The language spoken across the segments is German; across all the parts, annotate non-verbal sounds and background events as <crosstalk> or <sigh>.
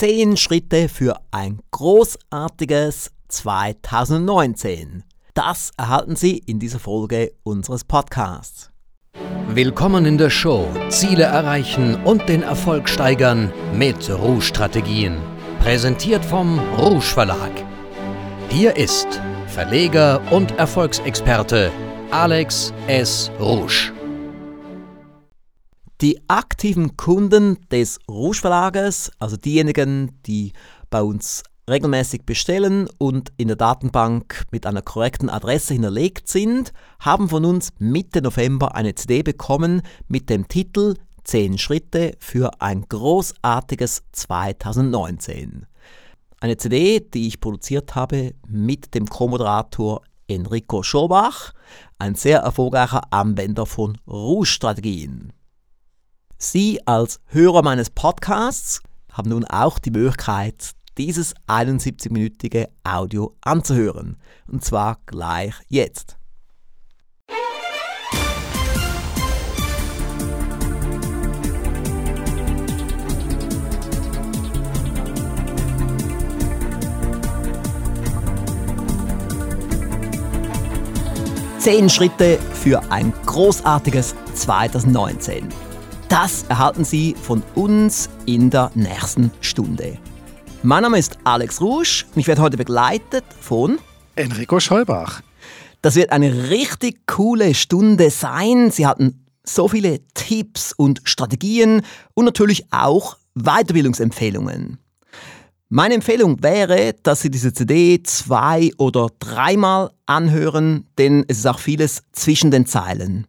10 Schritte für ein großartiges 2019. Das erhalten Sie in dieser Folge unseres Podcasts. Willkommen in der Show Ziele erreichen und den Erfolg steigern mit Rouge-Strategien. Präsentiert vom Rouge Verlag. Hier ist Verleger und Erfolgsexperte Alex S. Rouge. Die aktiven Kunden des Rouge Verlages, also diejenigen, die bei uns regelmäßig bestellen und in der Datenbank mit einer korrekten Adresse hinterlegt sind, haben von uns Mitte November eine CD bekommen mit dem Titel 10 Schritte für ein großartiges 2019. Eine CD, die ich produziert habe mit dem Co-Moderator Enrico Schobach, ein sehr erfolgreicher Anwender von Rouge-Strategien. Sie als Hörer meines Podcasts haben nun auch die Möglichkeit, dieses 71-minütige Audio anzuhören. Und zwar gleich jetzt. Zehn Schritte für ein großartiges 2019. Das erhalten Sie von uns in der nächsten Stunde. Mein Name ist Alex Rusch und ich werde heute begleitet von Enrico Schollbach. Das wird eine richtig coole Stunde sein. Sie hatten so viele Tipps und Strategien und natürlich auch Weiterbildungsempfehlungen. Meine Empfehlung wäre, dass Sie diese CD zwei oder dreimal anhören, denn es ist auch vieles zwischen den Zeilen.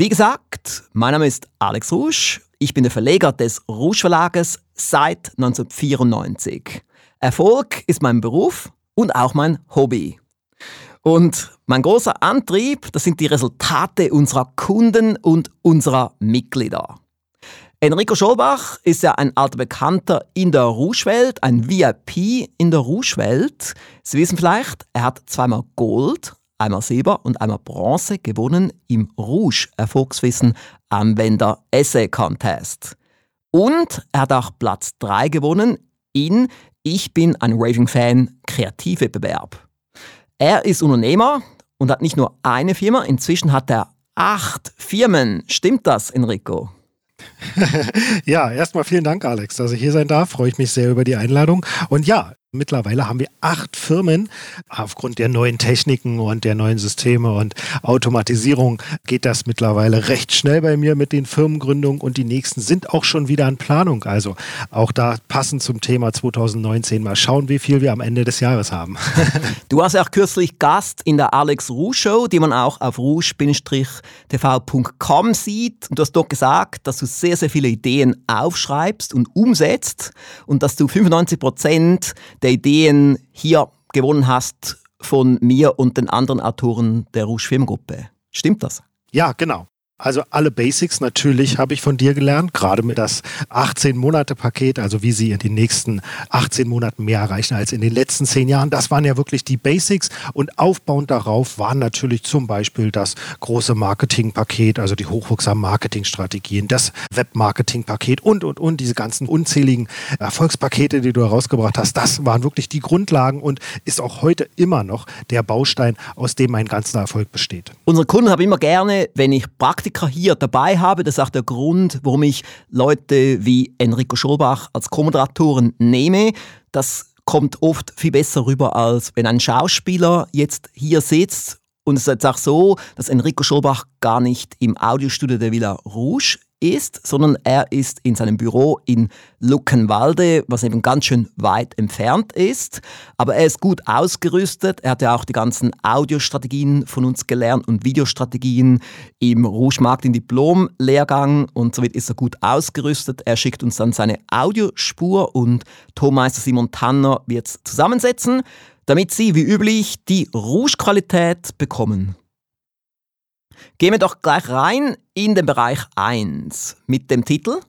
Wie gesagt, mein Name ist Alex Rusch. Ich bin der Verleger des Rusch Verlages seit 1994. Erfolg ist mein Beruf und auch mein Hobby. Und mein großer Antrieb, das sind die Resultate unserer Kunden und unserer Mitglieder. Enrico Scholbach ist ja ein alter Bekannter in der Rouge-Welt, ein VIP in der Rouge-Welt. Sie wissen vielleicht, er hat zweimal Gold einmal Silber und einmal Bronze gewonnen im Rouge Erfolgswissen Anwender Essay Contest. Und er hat auch Platz 3 gewonnen in Ich bin ein Raving-Fan Kreativwettbewerb. Er ist Unternehmer und hat nicht nur eine Firma, inzwischen hat er acht Firmen. Stimmt das, Enrico? <laughs> ja, erstmal vielen Dank, Alex, dass ich hier sein darf. Freue ich mich sehr über die Einladung. Und ja, Mittlerweile haben wir acht Firmen. Aufgrund der neuen Techniken und der neuen Systeme und Automatisierung geht das mittlerweile recht schnell bei mir mit den Firmengründungen und die nächsten sind auch schon wieder in Planung. Also auch da passend zum Thema 2019 mal schauen, wie viel wir am Ende des Jahres haben. <laughs> du warst ja auch kürzlich Gast in der Alex Rouge Show, die man auch auf rouge-tv.com sieht. Und du hast dort gesagt, dass du sehr, sehr viele Ideen aufschreibst und umsetzt und dass du 95 Prozent der Ideen hier gewonnen hast von mir und den anderen Autoren der Rouge Filmgruppe. Stimmt das? Ja, genau. Also alle Basics natürlich habe ich von dir gelernt, gerade mit das 18-Monate-Paket, also wie sie in den nächsten 18 Monaten mehr erreichen als in den letzten 10 Jahren. Das waren ja wirklich die Basics und aufbauend darauf waren natürlich zum Beispiel das große Marketing-Paket, also die hochwirksamen Marketingstrategien, das Web-Marketing-Paket und, und, und, diese ganzen unzähligen Erfolgspakete, die du herausgebracht hast. Das waren wirklich die Grundlagen und ist auch heute immer noch der Baustein, aus dem mein ganzer Erfolg besteht. Unsere Kunden haben immer gerne, wenn ich Praktiker Praktiker hier dabei habe. Das ist auch der Grund, warum ich Leute wie Enrico Scholbach als Co-Moderatoren nehme. Das kommt oft viel besser rüber, als wenn ein Schauspieler jetzt hier sitzt. Und es ist jetzt auch so, dass Enrico Scholbach gar nicht im Audiostudio der Villa Rouge ist, sondern er ist in seinem Büro in Luckenwalde, was eben ganz schön weit entfernt ist. Aber er ist gut ausgerüstet. Er hat ja auch die ganzen Audiostrategien von uns gelernt und Videostrategien im Rouge Marketing Diplom Lehrgang und somit ist er gut ausgerüstet. Er schickt uns dann seine Audiospur und Tonmeister Simon Tanner wird es zusammensetzen, damit Sie wie üblich die Rouge-Qualität bekommen. Gehen wir doch gleich rein in den Bereich 1 mit dem Titel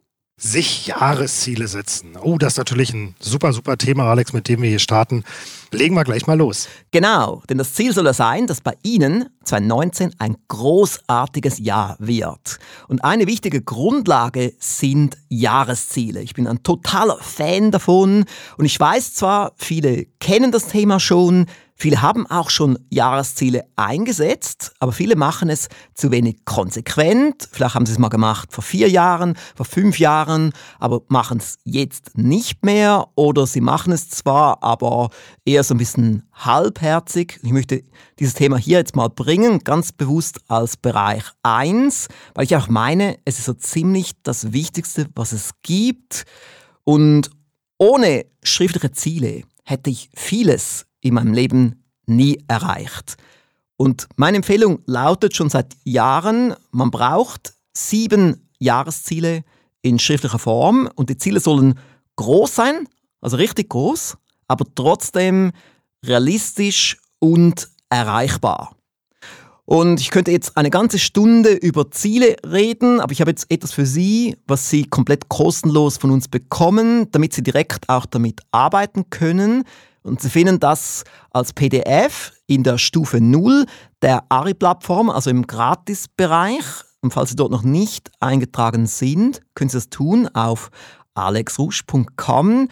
sich Jahresziele setzen. Oh, das ist natürlich ein super, super Thema, Alex, mit dem wir hier starten. Legen wir gleich mal los. Genau, denn das Ziel soll ja sein, dass bei Ihnen 2019 ein großartiges Jahr wird. Und eine wichtige Grundlage sind Jahresziele. Ich bin ein totaler Fan davon und ich weiß zwar, viele kennen das Thema schon, Viele haben auch schon Jahresziele eingesetzt, aber viele machen es zu wenig konsequent. Vielleicht haben sie es mal gemacht vor vier Jahren, vor fünf Jahren, aber machen es jetzt nicht mehr oder sie machen es zwar, aber eher so ein bisschen halbherzig. Ich möchte dieses Thema hier jetzt mal bringen, ganz bewusst als Bereich 1, weil ich auch meine, es ist so ziemlich das Wichtigste, was es gibt. Und ohne schriftliche Ziele hätte ich vieles in meinem Leben nie erreicht. Und meine Empfehlung lautet schon seit Jahren, man braucht sieben Jahresziele in schriftlicher Form und die Ziele sollen groß sein, also richtig groß, aber trotzdem realistisch und erreichbar. Und ich könnte jetzt eine ganze Stunde über Ziele reden, aber ich habe jetzt etwas für Sie, was Sie komplett kostenlos von uns bekommen, damit Sie direkt auch damit arbeiten können. Und Sie finden das als PDF in der Stufe 0 der ARI-Plattform, also im Gratisbereich. Und falls Sie dort noch nicht eingetragen sind, können Sie das tun auf alexrusch.com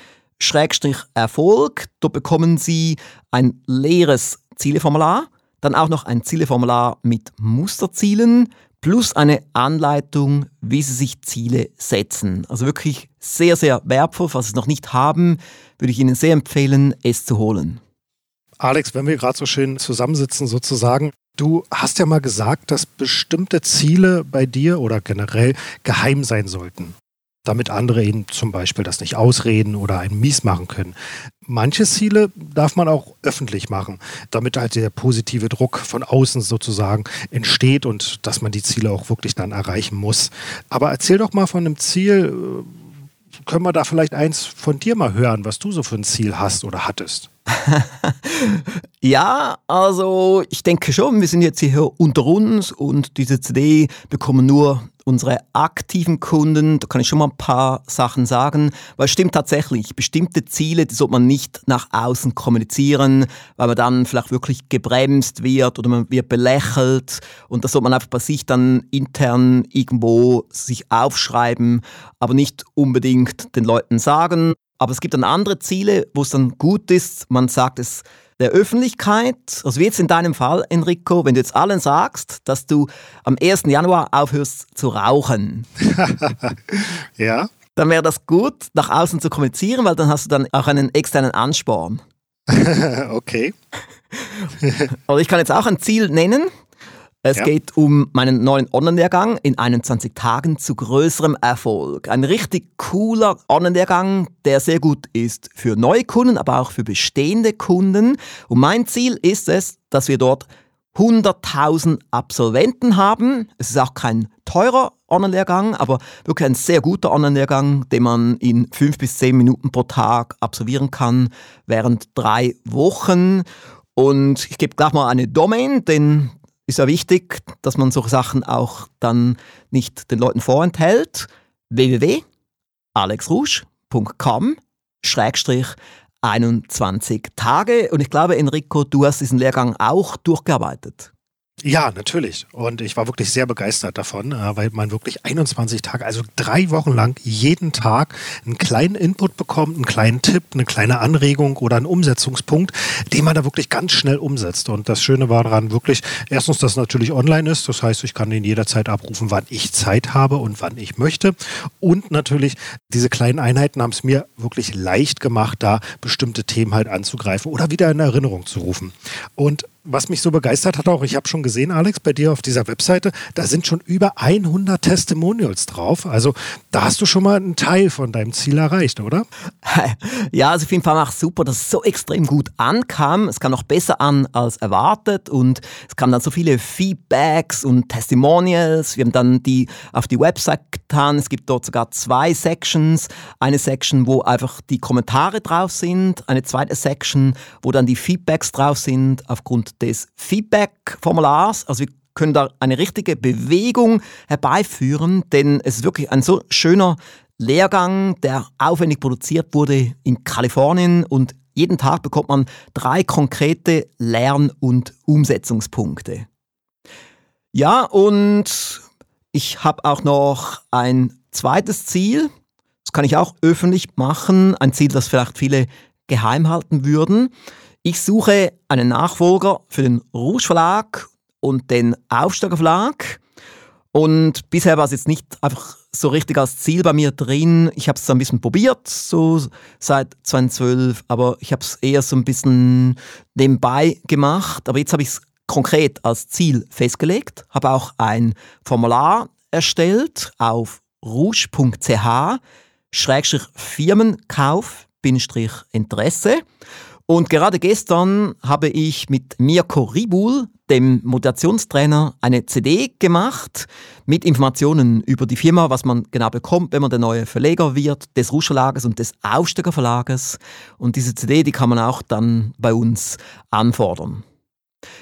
Erfolg. Dort bekommen Sie ein leeres Zieleformular, dann auch noch ein Zieleformular mit Musterzielen, plus eine Anleitung, wie Sie sich Ziele setzen. Also wirklich sehr, sehr wertvoll. Falls Sie es noch nicht haben, würde ich Ihnen sehr empfehlen, es zu holen. Alex, wenn wir gerade so schön zusammensitzen sozusagen, du hast ja mal gesagt, dass bestimmte Ziele bei dir oder generell geheim sein sollten damit andere ihnen zum Beispiel das nicht ausreden oder einen mies machen können. Manche Ziele darf man auch öffentlich machen, damit halt der positive Druck von außen sozusagen entsteht und dass man die Ziele auch wirklich dann erreichen muss. Aber erzähl doch mal von einem Ziel, äh, können wir da vielleicht eins von dir mal hören, was du so für ein Ziel hast oder hattest? <laughs> ja, also ich denke schon, wir sind jetzt hier unter uns und diese CD bekommen nur unsere aktiven Kunden, da kann ich schon mal ein paar Sachen sagen, weil es stimmt tatsächlich, bestimmte Ziele, die sollte man nicht nach außen kommunizieren, weil man dann vielleicht wirklich gebremst wird oder man wird belächelt. Und das sollte man einfach bei sich dann intern irgendwo sich aufschreiben, aber nicht unbedingt den Leuten sagen. Aber es gibt dann andere Ziele, wo es dann gut ist, man sagt es der Öffentlichkeit, also wie jetzt in deinem Fall, Enrico, wenn du jetzt allen sagst, dass du am 1. Januar aufhörst zu rauchen. <laughs> ja. Dann wäre das gut, nach außen zu kommunizieren, weil dann hast du dann auch einen externen Ansporn. <laughs> okay. <laughs> also ich kann jetzt auch ein Ziel nennen. Es ja. geht um meinen neuen Online-Lehrgang in 21 Tagen zu größerem Erfolg. Ein richtig cooler Online-Lehrgang, der sehr gut ist für neue Kunden, aber auch für bestehende Kunden. Und mein Ziel ist es, dass wir dort 100.000 Absolventen haben. Es ist auch kein teurer Online-Lehrgang, aber wirklich ein sehr guter Online-Lehrgang, den man in fünf bis zehn Minuten pro Tag absolvieren kann, während drei Wochen. Und ich gebe gleich mal eine Domain, denn ist ja wichtig, dass man solche Sachen auch dann nicht den Leuten vorenthält. Schrägstrich 21 Tage. Und ich glaube, Enrico, du hast diesen Lehrgang auch durchgearbeitet. Ja, natürlich. Und ich war wirklich sehr begeistert davon, äh, weil man wirklich 21 Tage, also drei Wochen lang jeden Tag einen kleinen Input bekommt, einen kleinen Tipp, eine kleine Anregung oder einen Umsetzungspunkt, den man da wirklich ganz schnell umsetzt. Und das Schöne war daran wirklich, erstens, dass es natürlich online ist. Das heißt, ich kann den jederzeit abrufen, wann ich Zeit habe und wann ich möchte. Und natürlich, diese kleinen Einheiten haben es mir wirklich leicht gemacht, da bestimmte Themen halt anzugreifen oder wieder in Erinnerung zu rufen. Und was mich so begeistert hat auch, ich habe schon gesehen, Alex, bei dir auf dieser Webseite, da sind schon über 100 Testimonials drauf. Also da hast du schon mal einen Teil von deinem Ziel erreicht, oder? <laughs> Ja, also auf jeden Fall auch super, dass es so extrem gut ankam. Es kam noch besser an als erwartet und es kamen dann so viele Feedbacks und Testimonials. Wir haben dann die auf die Website getan. Es gibt dort sogar zwei Sections. Eine Section, wo einfach die Kommentare drauf sind, eine zweite Section, wo dann die Feedbacks drauf sind aufgrund des Feedback-Formulars. Also wir können da eine richtige Bewegung herbeiführen, denn es ist wirklich ein so schöner Lehrgang, der aufwendig produziert wurde in Kalifornien und jeden Tag bekommt man drei konkrete Lern- und Umsetzungspunkte. Ja, und ich habe auch noch ein zweites Ziel. Das kann ich auch öffentlich machen. Ein Ziel, das vielleicht viele geheim halten würden. Ich suche einen Nachfolger für den Rouge Verlag und den Aufsteiger Verlag. Und bisher war es jetzt nicht einfach so richtig als Ziel bei mir drin. Ich habe es so ein bisschen probiert, so seit 2012, aber ich habe es eher so ein bisschen nebenbei gemacht. Aber jetzt habe ich es konkret als Ziel festgelegt, habe auch ein Formular erstellt auf rouge.ch Firmenkauf Interesse. Und gerade gestern habe ich mit Mirko Ribul, dem Motivationstrainer, eine CD gemacht mit Informationen über die Firma, was man genau bekommt, wenn man der neue Verleger wird, des Ruscherlagers und des Aufsteiger Verlages. Und diese CD, die kann man auch dann bei uns anfordern.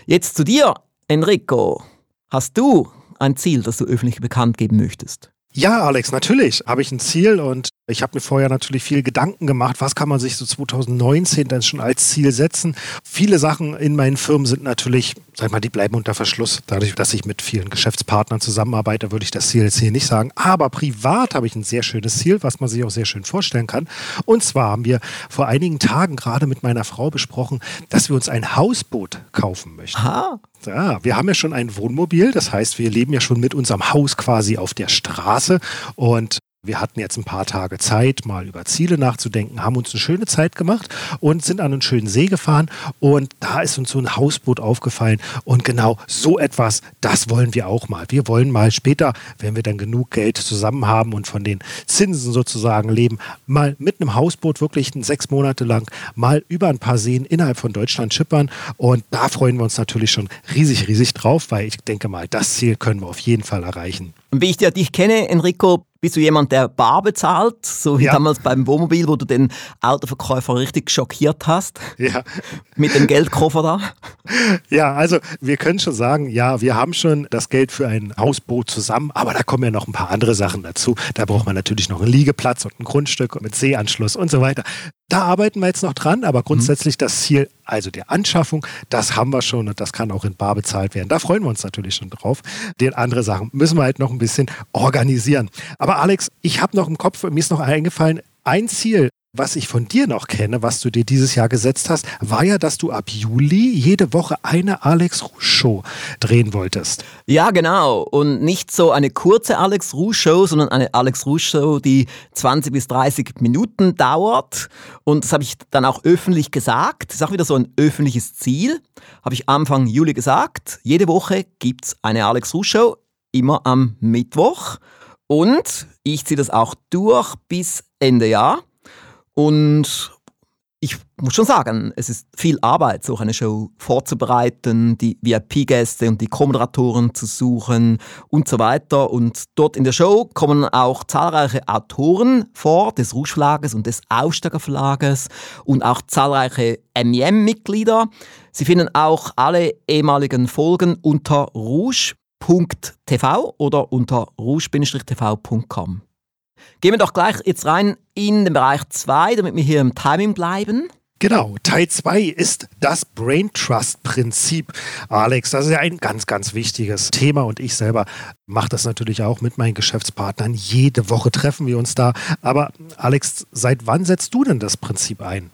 Jetzt zu dir, Enrico. Hast du ein Ziel, das du öffentlich bekannt geben möchtest? Ja, Alex, natürlich habe ich ein Ziel und ich habe mir vorher natürlich viel Gedanken gemacht, was kann man sich so 2019 dann schon als Ziel setzen. Viele Sachen in meinen Firmen sind natürlich, sag mal, die bleiben unter Verschluss. Dadurch, dass ich mit vielen Geschäftspartnern zusammenarbeite, würde ich das Ziel jetzt hier nicht sagen. Aber privat habe ich ein sehr schönes Ziel, was man sich auch sehr schön vorstellen kann. Und zwar haben wir vor einigen Tagen gerade mit meiner Frau besprochen, dass wir uns ein Hausboot kaufen möchten. Aha. Ja, wir haben ja schon ein Wohnmobil, das heißt, wir leben ja schon mit unserem Haus quasi auf der Straße. Und wir hatten jetzt ein paar Tage Zeit, mal über Ziele nachzudenken, haben uns eine schöne Zeit gemacht und sind an einen schönen See gefahren. Und da ist uns so ein Hausboot aufgefallen. Und genau so etwas, das wollen wir auch mal. Wir wollen mal später, wenn wir dann genug Geld zusammen haben und von den Zinsen sozusagen leben, mal mit einem Hausboot wirklich sechs Monate lang mal über ein paar Seen innerhalb von Deutschland schippern. Und da freuen wir uns natürlich schon riesig, riesig drauf, weil ich denke mal, das Ziel können wir auf jeden Fall erreichen. Und wie ich dich kenne, Enrico, bist du jemand, der bar bezahlt? So wie ja. damals beim Wohnmobil, wo du den Autoverkäufer richtig schockiert hast? Ja. Mit dem Geldkoffer da? Ja, also wir können schon sagen, ja, wir haben schon das Geld für ein Hausboot zusammen, aber da kommen ja noch ein paar andere Sachen dazu. Da braucht man natürlich noch einen Liegeplatz und ein Grundstück mit Seeanschluss und so weiter. Da arbeiten wir jetzt noch dran, aber grundsätzlich mhm. das Ziel, also der Anschaffung, das haben wir schon und das kann auch in Bar bezahlt werden. Da freuen wir uns natürlich schon drauf. Die andere Sachen müssen wir halt noch ein bisschen organisieren. Aber Alex, ich habe noch im Kopf, mir ist noch eingefallen, ein Ziel, was ich von dir noch kenne, was du dir dieses Jahr gesetzt hast, war ja, dass du ab Juli jede Woche eine Alex Rouge Show drehen wolltest. Ja, genau. Und nicht so eine kurze Alex Rouge Show, sondern eine Alex Rouge Show, die 20 bis 30 Minuten dauert. Und das habe ich dann auch öffentlich gesagt. Das ist auch wieder so ein öffentliches Ziel. Habe ich Anfang Juli gesagt. Jede Woche gibt es eine Alex Rouge Show, immer am Mittwoch. Und ich ziehe das auch durch bis Ende Jahr. Und ich muss schon sagen, es ist viel Arbeit, so eine Show vorzubereiten, die VIP-Gäste und die Co-Moderatoren zu suchen und so weiter. Und dort in der Show kommen auch zahlreiche Autoren vor, des Rouge Verlages und des Aussteiger Verlages und auch zahlreiche MEM-Mitglieder. Sie finden auch alle ehemaligen Folgen unter rouge.tv oder unter rouge-tv.com. Gehen wir doch gleich jetzt rein in den Bereich 2, damit wir hier im Timing bleiben. Genau, Teil 2 ist das Brain Trust Prinzip. Alex, das ist ja ein ganz, ganz wichtiges Thema und ich selber mache das natürlich auch mit meinen Geschäftspartnern. Jede Woche treffen wir uns da. Aber Alex, seit wann setzt du denn das Prinzip ein?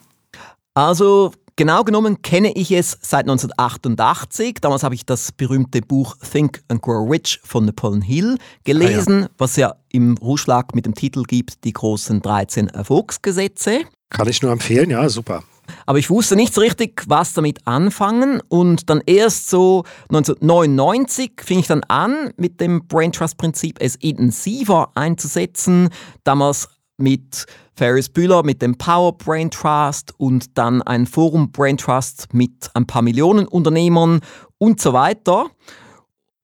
Also Genau genommen kenne ich es seit 1988. Damals habe ich das berühmte Buch Think and Grow Rich von Napoleon Hill gelesen, ah, ja. was ja im Ruschlag mit dem Titel gibt, die großen 13 Erfolgsgesetze. Kann ich nur empfehlen, ja, super. Aber ich wusste nicht so richtig, was damit anfangen. Und dann erst so 1999 fing ich dann an, mit dem Brain Trust Prinzip es intensiver einzusetzen. Damals mit Ferris Bühler mit dem Power Brain Trust und dann ein Forum Brain Trust mit ein paar Millionen Unternehmern und so weiter.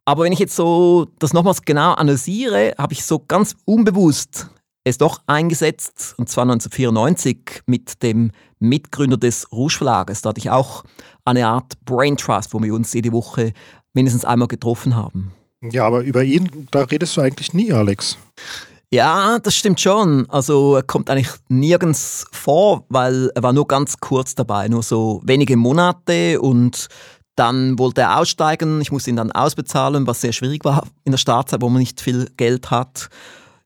Aber wenn ich jetzt so das nochmals genau analysiere, habe ich so ganz unbewusst es doch eingesetzt, und zwar 1994 mit dem Mitgründer des Rouge Verlages. Da hatte ich auch eine Art Brain Trust, wo wir uns jede Woche mindestens einmal getroffen haben. Ja, aber über ihn, da redest du eigentlich nie, Alex. Ja, das stimmt schon. Also er kommt eigentlich nirgends vor, weil er war nur ganz kurz dabei, nur so wenige Monate und dann wollte er aussteigen. Ich musste ihn dann ausbezahlen, was sehr schwierig war in der Startzeit, wo man nicht viel Geld hat.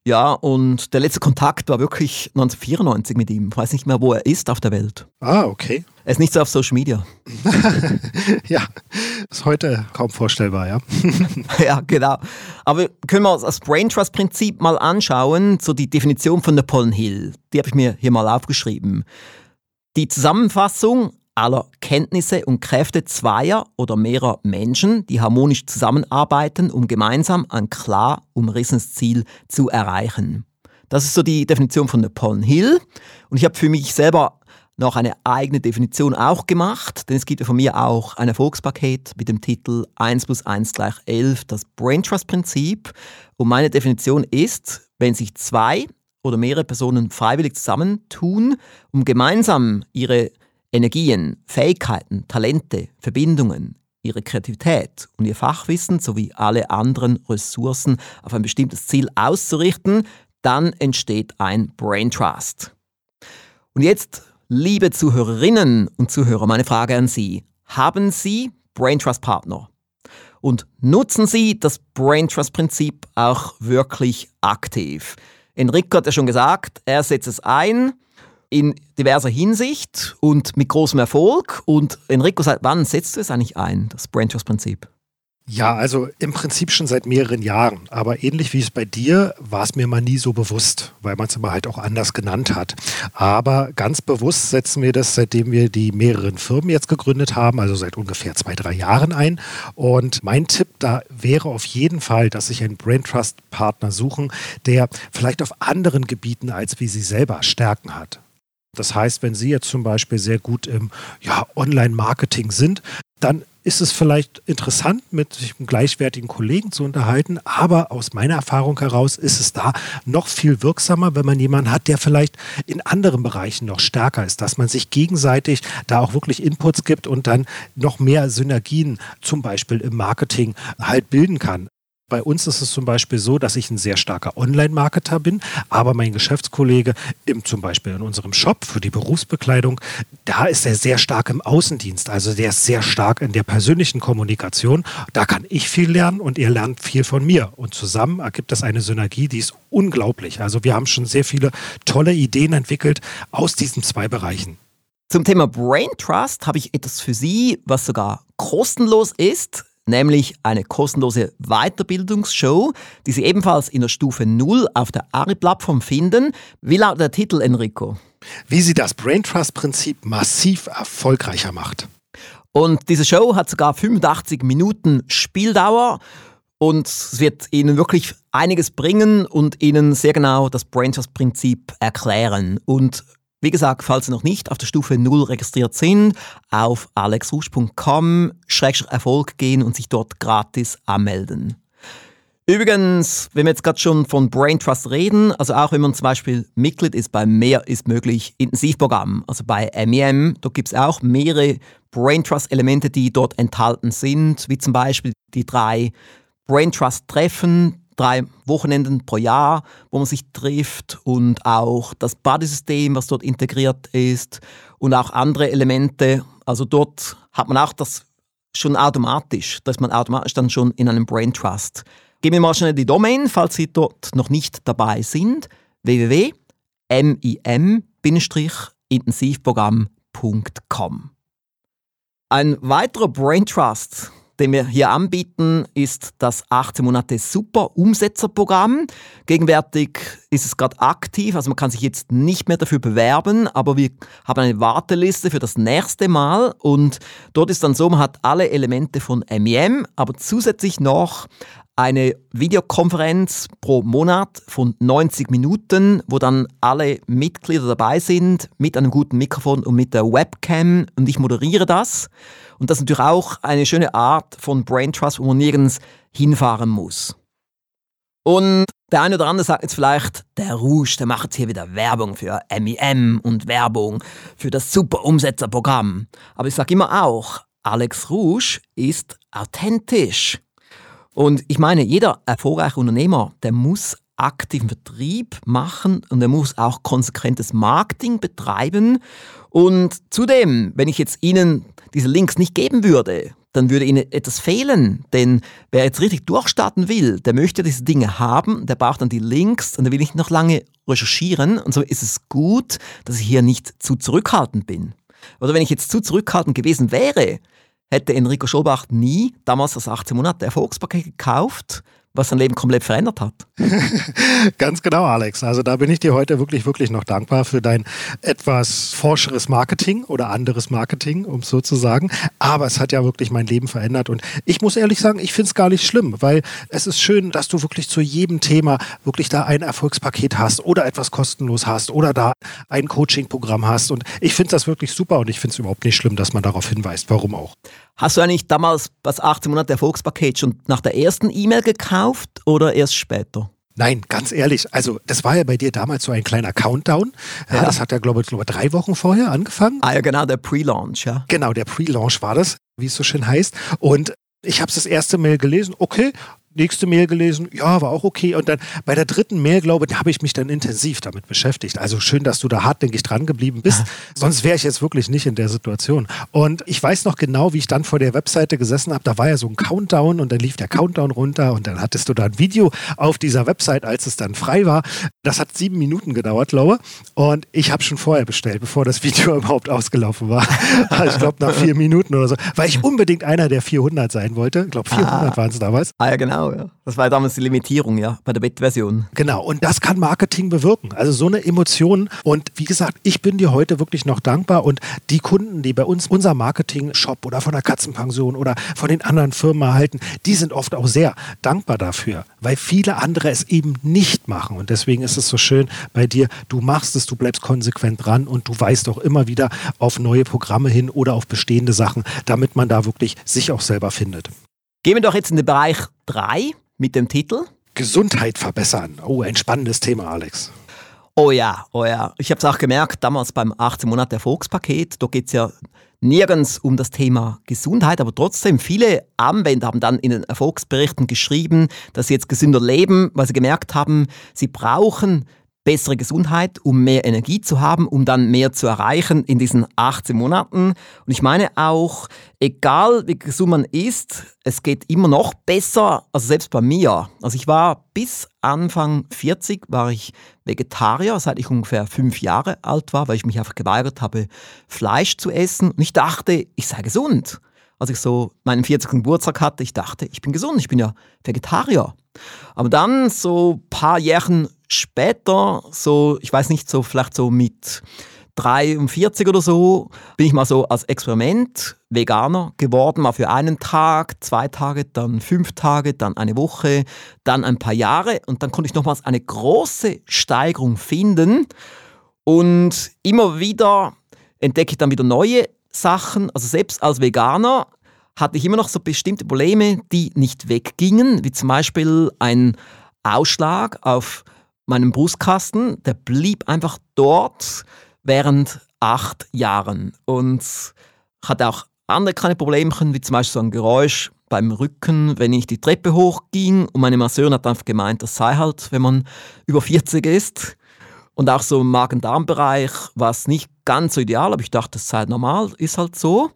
Ja, und der letzte Kontakt war wirklich 1994 mit ihm. Ich weiß nicht mehr, wo er ist auf der Welt. Ah, okay. Er ist nicht so auf Social Media. <laughs> ja, ist heute kaum vorstellbar, ja. <laughs> ja, genau. Aber können wir uns das Brain Trust Prinzip mal anschauen, so die Definition von Napoleon Hill. Die habe ich mir hier mal aufgeschrieben. Die Zusammenfassung aller Kenntnisse und Kräfte zweier oder mehrerer Menschen, die harmonisch zusammenarbeiten, um gemeinsam ein klar umrissenes Ziel zu erreichen. Das ist so die Definition von Napoleon Hill. Und ich habe für mich selber noch eine eigene Definition auch gemacht, denn es gibt ja von mir auch ein Erfolgspaket mit dem Titel 1 plus 1 gleich 11, das Brain Trust Prinzip. Und meine Definition ist, wenn sich zwei oder mehrere Personen freiwillig zusammentun, um gemeinsam ihre Energien, Fähigkeiten, Talente, Verbindungen, ihre Kreativität und ihr Fachwissen sowie alle anderen Ressourcen auf ein bestimmtes Ziel auszurichten, dann entsteht ein Brain Trust. Und jetzt, liebe Zuhörerinnen und Zuhörer, meine Frage an Sie. Haben Sie Brain Trust Partner? Und nutzen Sie das Brain Trust Prinzip auch wirklich aktiv? Enrico hat ja schon gesagt, er setzt es ein in diverser Hinsicht und mit großem Erfolg. Und Enrico, seit wann setzt du es eigentlich ein, das Braintrust-Prinzip? Ja, also im Prinzip schon seit mehreren Jahren. Aber ähnlich wie es bei dir, war es mir mal nie so bewusst, weil man es immer halt auch anders genannt hat. Aber ganz bewusst setzen wir das, seitdem wir die mehreren Firmen jetzt gegründet haben, also seit ungefähr zwei, drei Jahren ein. Und mein Tipp da wäre auf jeden Fall, dass sich einen Brain Trust Partner suchen, der vielleicht auf anderen Gebieten als wie Sie selber Stärken hat. Das heißt, wenn Sie jetzt zum Beispiel sehr gut im ja, Online-Marketing sind, dann ist es vielleicht interessant, mit sich einem gleichwertigen Kollegen zu unterhalten, aber aus meiner Erfahrung heraus ist es da noch viel wirksamer, wenn man jemanden hat, der vielleicht in anderen Bereichen noch stärker ist, dass man sich gegenseitig da auch wirklich Inputs gibt und dann noch mehr Synergien zum Beispiel im Marketing halt bilden kann. Bei uns ist es zum Beispiel so, dass ich ein sehr starker Online-Marketer bin, aber mein Geschäftskollege im, zum Beispiel in unserem Shop für die Berufsbekleidung, da ist er sehr stark im Außendienst. Also der ist sehr stark in der persönlichen Kommunikation. Da kann ich viel lernen und er lernt viel von mir. Und zusammen ergibt das eine Synergie, die ist unglaublich. Also wir haben schon sehr viele tolle Ideen entwickelt aus diesen zwei Bereichen. Zum Thema Brain Trust habe ich etwas für Sie, was sogar kostenlos ist nämlich eine kostenlose Weiterbildungsshow, die Sie ebenfalls in der Stufe 0 auf der ARI-Plattform finden. Wie lautet der Titel, Enrico? Wie sie das Brain Trust-Prinzip massiv erfolgreicher macht. Und diese Show hat sogar 85 Minuten Spieldauer und es wird Ihnen wirklich einiges bringen und Ihnen sehr genau das Brain Trust-Prinzip erklären. Und wie gesagt, falls Sie noch nicht auf der Stufe 0 registriert sind, auf alexrusch.com-erfolg gehen und sich dort gratis anmelden. Übrigens, wenn wir jetzt gerade schon von Brain Trust reden, also auch wenn man zum Beispiel Mitglied ist bei Mehr ist möglich Intensivprogramm, also bei MEM, da gibt es auch mehrere Brain Trust Elemente, die dort enthalten sind, wie zum Beispiel die drei Brain Trust Treffen, drei Wochenenden pro Jahr, wo man sich trifft und auch das Buddy-System, was dort integriert ist und auch andere Elemente. Also dort hat man auch das schon automatisch, dass man automatisch dann schon in einem Brain Trust. Geben wir mal schnell die Domain, falls Sie dort noch nicht dabei sind, www.mim-intensivprogramm.com. Ein weiterer Brain Trust, den wir hier anbieten, ist das 18 Monate Super Umsetzerprogramm. Gegenwärtig ist es gerade aktiv, also man kann sich jetzt nicht mehr dafür bewerben, aber wir haben eine Warteliste für das nächste Mal und dort ist dann so, man hat alle Elemente von MEM, aber zusätzlich noch eine Videokonferenz pro Monat von 90 Minuten, wo dann alle Mitglieder dabei sind mit einem guten Mikrofon und mit der Webcam und ich moderiere das. Und das ist natürlich auch eine schöne Art von Brain Trust, wo man nirgends hinfahren muss. Und der eine oder andere sagt jetzt vielleicht, der Rouge, der macht jetzt hier wieder Werbung für MEM und Werbung für das super Umsetzerprogramm. Aber ich sage immer auch, Alex Rouge ist authentisch. Und ich meine, jeder erfolgreiche Unternehmer, der muss aktiven Vertrieb machen und er muss auch konsequentes Marketing betreiben. Und zudem, wenn ich jetzt Ihnen diese Links nicht geben würde, dann würde Ihnen etwas fehlen. Denn wer jetzt richtig durchstarten will, der möchte diese Dinge haben, der braucht dann die Links und der will nicht noch lange recherchieren. Und so ist es gut, dass ich hier nicht zu zurückhaltend bin. Oder wenn ich jetzt zu zurückhaltend gewesen wäre, hätte Enrico Schobach nie damals das 18 Monate Erfolgspaket gekauft, was sein Leben komplett verändert hat. <laughs> Ganz genau, Alex. Also da bin ich dir heute wirklich, wirklich noch dankbar für dein etwas forscheres Marketing oder anderes Marketing, um es so zu sagen. Aber es hat ja wirklich mein Leben verändert. Und ich muss ehrlich sagen, ich finde es gar nicht schlimm, weil es ist schön, dass du wirklich zu jedem Thema wirklich da ein Erfolgspaket hast oder etwas kostenlos hast oder da ein Coaching-Programm hast. Und ich finde das wirklich super und ich finde es überhaupt nicht schlimm, dass man darauf hinweist. Warum auch? Hast du eigentlich damals das 18 Monate Erfolgspaket schon nach der ersten E-Mail gekauft oder erst später? Nein, ganz ehrlich. Also, das war ja bei dir damals so ein kleiner Countdown. Ja, ja. Das hat ja, glaube ich, glaube, drei Wochen vorher angefangen. Ah, ja, genau, der Pre-Launch, ja. Genau, der Pre-Launch war das, wie es so schön heißt. Und ich habe das erste Mail gelesen. Okay, nächste Mail gelesen, ja, war auch okay. Und dann bei der dritten Mail, glaube ich, habe ich mich dann intensiv damit beschäftigt. Also schön, dass du da hartnäckig dran geblieben bist. Sonst wäre ich jetzt wirklich nicht in der Situation. Und ich weiß noch genau, wie ich dann vor der Webseite gesessen habe. Da war ja so ein Countdown und dann lief der Countdown runter und dann hattest du da ein Video auf dieser Website, als es dann frei war. Das hat sieben Minuten gedauert, glaube ich. Und ich habe schon vorher bestellt, bevor das Video <laughs> überhaupt ausgelaufen war. ich glaube, nach vier Minuten oder so, weil ich unbedingt einer der 400 sein wollte. Ich glaube, 400 ah. waren es damals. Ah, ja, genau. Ja. Das war damals die Limitierung, ja, bei der Beta-Version. Genau, und das kann Marketing bewirken. Also so eine Emotion. Und wie gesagt, ich bin dir heute wirklich noch dankbar. Und die Kunden, die bei uns unser Marketing-Shop oder von der Katzenpension oder von den anderen Firmen erhalten, die sind oft auch sehr dankbar dafür, weil viele andere es eben nicht machen. Und deswegen ist es so schön bei dir, du machst es, du bleibst konsequent dran und du weißt auch immer wieder auf neue Programme hin oder auf bestehende Sachen, damit man da wirklich sich auch selber findet. Gehen wir doch jetzt in den Bereich 3 mit dem Titel Gesundheit verbessern. Oh, ein spannendes Thema, Alex. Oh ja, oh ja. Ich habe es auch gemerkt, damals beim 18 Monate Erfolgspaket, da geht es ja nirgends um das Thema Gesundheit, aber trotzdem, viele Anwender haben dann in den Erfolgsberichten geschrieben, dass sie jetzt gesünder leben, weil sie gemerkt haben, sie brauchen bessere Gesundheit, um mehr Energie zu haben, um dann mehr zu erreichen in diesen 18 Monaten. Und ich meine auch, egal wie gesund man ist, es geht immer noch besser, also selbst bei mir. Also ich war bis Anfang 40 war ich Vegetarier, seit ich ungefähr fünf Jahre alt war, weil ich mich einfach geweigert habe, Fleisch zu essen. Und ich dachte, ich sei gesund. Als ich so meinen 40. Geburtstag hatte, ich dachte, ich bin gesund, ich bin ja Vegetarier. Aber dann, so ein paar Jahre später, so, ich weiß nicht, so vielleicht so mit 43 oder so, bin ich mal so als Experiment Veganer geworden, mal für einen Tag, zwei Tage, dann fünf Tage, dann eine Woche, dann ein paar Jahre und dann konnte ich nochmals eine große Steigerung finden und immer wieder entdecke ich dann wieder neue Sachen, also selbst als Veganer hatte ich immer noch so bestimmte Probleme, die nicht weggingen, wie zum Beispiel ein Ausschlag auf meinem Brustkasten, der blieb einfach dort während acht Jahren und hatte auch andere kleine Probleme, wie zum Beispiel so ein Geräusch beim Rücken, wenn ich die Treppe hochging und meine Masseurin hat einfach gemeint, das sei halt, wenn man über 40 ist. Und auch so im Magen-Darm-Bereich war es nicht ganz so ideal, aber ich dachte, das sei normal, ist halt so.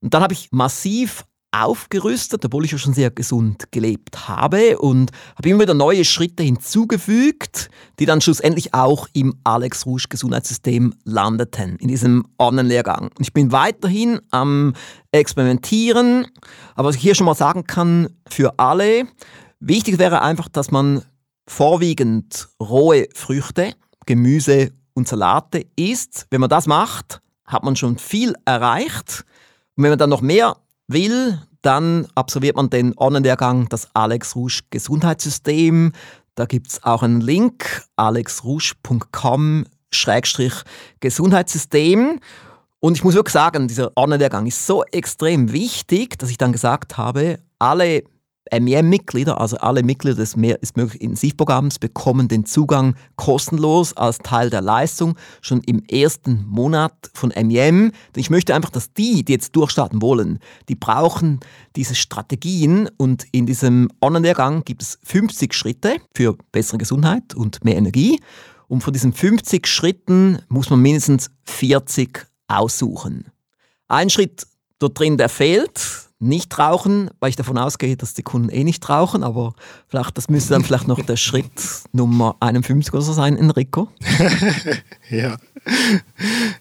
Und dann habe ich massiv aufgerüstet, obwohl ich ja schon sehr gesund gelebt habe und habe immer wieder neue Schritte hinzugefügt, die dann schlussendlich auch im Alex Rouge Gesundheitssystem landeten, in diesem Online-Lehrgang. Ich bin weiterhin am Experimentieren, aber was ich hier schon mal sagen kann, für alle, wichtig wäre einfach, dass man vorwiegend rohe Früchte, Gemüse und Salate isst. Wenn man das macht, hat man schon viel erreicht. Und wenn man dann noch mehr will, dann absolviert man den Online-Lehrgang das Alex Rouge Gesundheitssystem. Da gibt es auch einen Link, alexrouge.com Gesundheitssystem. Und ich muss wirklich sagen, dieser Online-Lehrgang ist so extrem wichtig, dass ich dann gesagt habe, alle MEM-Mitglieder, also alle Mitglieder des Mehr ist möglich Intensivprogramms, bekommen den Zugang kostenlos als Teil der Leistung schon im ersten Monat von MEM. Denn ich möchte einfach, dass die, die jetzt durchstarten wollen, die brauchen diese Strategien und in diesem Online-Lehrgang gibt es 50 Schritte für bessere Gesundheit und mehr Energie. Und von diesen 50 Schritten muss man mindestens 40 aussuchen. Ein Schritt dort drin, der fehlt, nicht rauchen, weil ich davon ausgehe, dass die Kunden eh nicht rauchen, aber vielleicht, das müsste dann vielleicht noch der <laughs> Schritt Nummer 51 oder so sein, Enrico. <laughs> ja.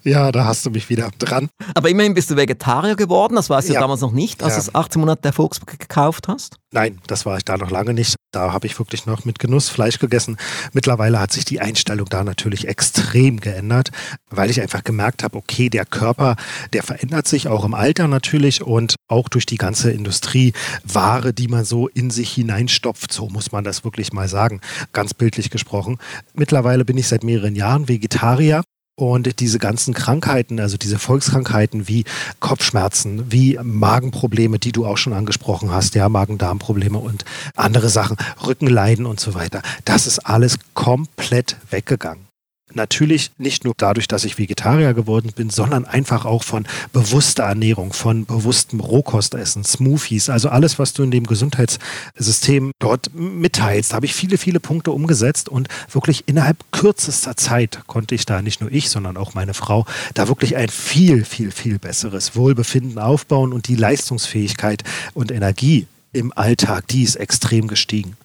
Ja, da hast du mich wieder dran. Aber immerhin bist du Vegetarier geworden, das warst du ja. damals noch nicht, als ja. du 18 Monate der Volksbank gekauft hast? Nein, das war ich da noch lange nicht. Da habe ich wirklich noch mit Genuss Fleisch gegessen. Mittlerweile hat sich die Einstellung da natürlich extrem geändert, weil ich einfach gemerkt habe, okay, der Körper, der verändert sich auch im Alter natürlich und auch durch die ganze Industrieware, die man so in sich hineinstopft, so muss man das wirklich mal sagen, ganz bildlich gesprochen. Mittlerweile bin ich seit mehreren Jahren Vegetarier und diese ganzen Krankheiten, also diese Volkskrankheiten wie Kopfschmerzen, wie Magenprobleme, die du auch schon angesprochen hast, ja, Magen-Darm-Probleme und andere Sachen, Rückenleiden und so weiter, das ist alles komplett weggegangen. Natürlich nicht nur dadurch, dass ich Vegetarier geworden bin, sondern einfach auch von bewusster Ernährung, von bewusstem Rohkostessen, Smoothies, also alles, was du in dem Gesundheitssystem dort mitteilst. Da habe ich viele, viele Punkte umgesetzt und wirklich innerhalb kürzester Zeit konnte ich da nicht nur ich, sondern auch meine Frau da wirklich ein viel, viel, viel besseres Wohlbefinden aufbauen und die Leistungsfähigkeit und Energie im Alltag, die ist extrem gestiegen.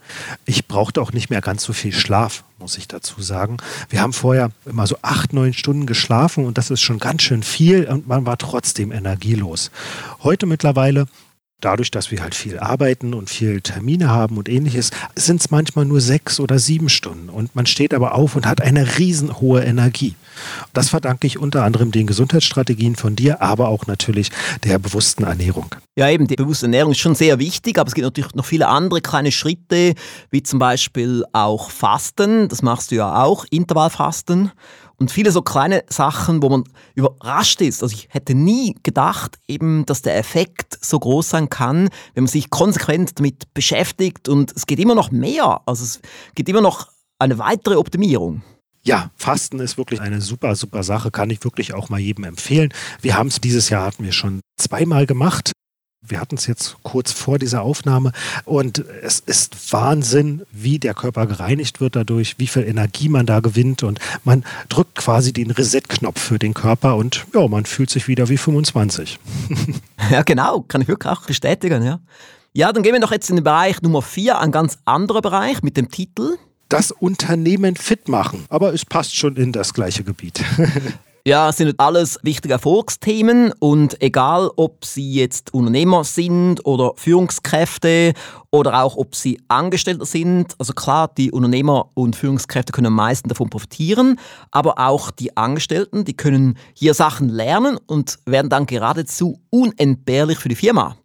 Ich brauchte auch nicht mehr ganz so viel Schlaf, muss ich dazu sagen. Wir haben vorher immer so acht, neun Stunden geschlafen und das ist schon ganz schön viel und man war trotzdem energielos. Heute mittlerweile dadurch, dass wir halt viel arbeiten und viel Termine haben und ähnliches, sind es manchmal nur sechs oder sieben Stunden. Und man steht aber auf und hat eine riesenhohe Energie. Das verdanke ich unter anderem den Gesundheitsstrategien von dir, aber auch natürlich der bewussten Ernährung. Ja, eben, die bewusste Ernährung ist schon sehr wichtig, aber es gibt natürlich noch viele andere kleine Schritte, wie zum Beispiel auch Fasten. Das machst du ja auch, Intervallfasten. Und viele so kleine Sachen, wo man überrascht ist. Also ich hätte nie gedacht, eben, dass der Effekt so groß sein kann, wenn man sich konsequent damit beschäftigt. Und es geht immer noch mehr. Also es gibt immer noch eine weitere Optimierung. Ja, Fasten ist wirklich eine super, super Sache, kann ich wirklich auch mal jedem empfehlen. Wir haben es dieses Jahr hatten wir schon zweimal gemacht. Wir hatten es jetzt kurz vor dieser Aufnahme und es ist Wahnsinn, wie der Körper gereinigt wird dadurch, wie viel Energie man da gewinnt und man drückt quasi den Reset-Knopf für den Körper und ja, man fühlt sich wieder wie 25. <laughs> ja, genau, kann ich wirklich auch bestätigen, ja. Ja, dann gehen wir doch jetzt in den Bereich Nummer 4, ein ganz anderer Bereich mit dem Titel das Unternehmen fit machen. Aber es passt schon in das gleiche Gebiet. <laughs> Ja, es sind alles wichtige Erfolgsthemen und egal, ob Sie jetzt Unternehmer sind oder Führungskräfte oder auch ob Sie Angestellte sind, also klar, die Unternehmer und Führungskräfte können am meisten davon profitieren, aber auch die Angestellten, die können hier Sachen lernen und werden dann geradezu unentbehrlich für die Firma.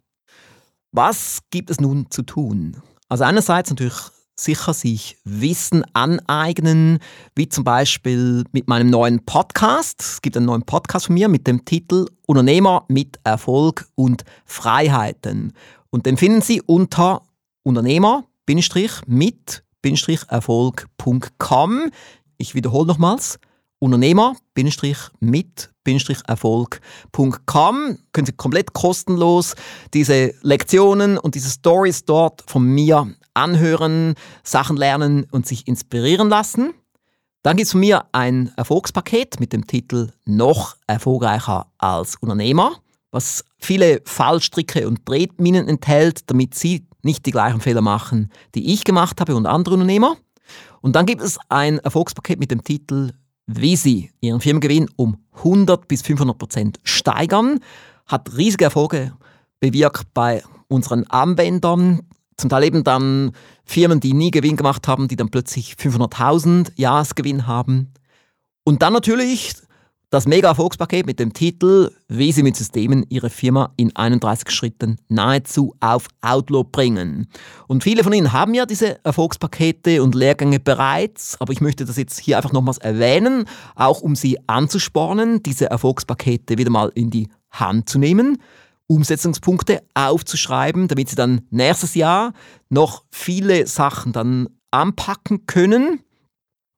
Was gibt es nun zu tun? Also einerseits natürlich sicher sich Wissen aneignen, wie zum Beispiel mit meinem neuen Podcast. Es gibt einen neuen Podcast von mir mit dem Titel Unternehmer mit Erfolg und Freiheiten. Und den finden Sie unter Unternehmer-mit-erfolg.com. Ich wiederhole nochmals. Unternehmer-mit-erfolg.com können Sie komplett kostenlos diese Lektionen und diese Stories dort von mir anhören, Sachen lernen und sich inspirieren lassen. Dann gibt es von mir ein Erfolgspaket mit dem Titel Noch erfolgreicher als Unternehmer, was viele Fallstricke und Drehminen enthält, damit Sie nicht die gleichen Fehler machen, die ich gemacht habe und andere Unternehmer. Und dann gibt es ein Erfolgspaket mit dem Titel Wie Sie Ihren Firmengewinn um 100 bis 500 Prozent steigern. Hat riesige Erfolge bewirkt bei unseren Anwendern. Zum Teil eben dann Firmen, die nie Gewinn gemacht haben, die dann plötzlich 500.000 Jahresgewinn haben. Und dann natürlich das Mega-Erfolgspaket mit dem Titel, wie Sie mit Systemen Ihre Firma in 31 Schritten nahezu auf Outlaw bringen. Und viele von Ihnen haben ja diese Erfolgspakete und Lehrgänge bereits, aber ich möchte das jetzt hier einfach nochmals erwähnen, auch um Sie anzuspornen, diese Erfolgspakete wieder mal in die Hand zu nehmen Umsetzungspunkte aufzuschreiben, damit sie dann nächstes Jahr noch viele Sachen dann anpacken können.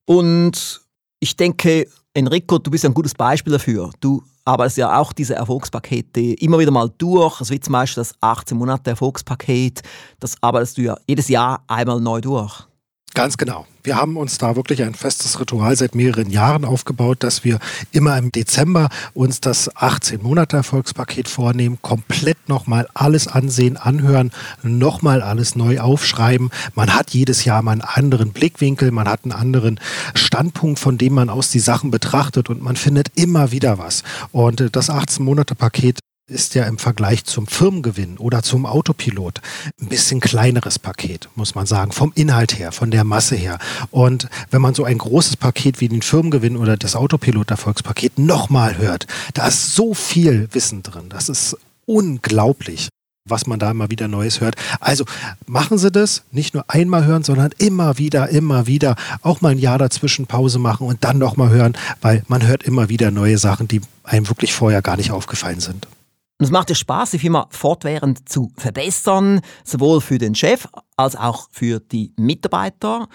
Und ich denke, Enrico, du bist ein gutes Beispiel dafür. Du arbeitest ja auch diese Erfolgspakete immer wieder mal durch. Also wie zum Beispiel das 18 Monate Erfolgspaket, das arbeitest du ja jedes Jahr einmal neu durch. Ganz genau. Wir haben uns da wirklich ein festes Ritual seit mehreren Jahren aufgebaut, dass wir immer im Dezember uns das 18-Monate-Erfolgspaket vornehmen, komplett nochmal alles ansehen, anhören, nochmal alles neu aufschreiben. Man hat jedes Jahr mal einen anderen Blickwinkel, man hat einen anderen Standpunkt, von dem man aus die Sachen betrachtet und man findet immer wieder was. Und das 18-Monate-Paket ist ja im Vergleich zum Firmengewinn oder zum Autopilot ein bisschen kleineres Paket, muss man sagen, vom Inhalt her, von der Masse her. Und wenn man so ein großes Paket wie den Firmengewinn oder das Autopilot-Erfolgspaket nochmal hört, da ist so viel Wissen drin. Das ist unglaublich was man da immer wieder Neues hört. Also machen Sie das, nicht nur einmal hören, sondern immer wieder, immer wieder, auch mal ein Jahr dazwischen Pause machen und dann nochmal hören, weil man hört immer wieder neue Sachen, die einem wirklich vorher gar nicht aufgefallen sind. Und es macht ja Spaß, die Firma fortwährend zu verbessern, sowohl für den Chef als auch für die Mitarbeiter.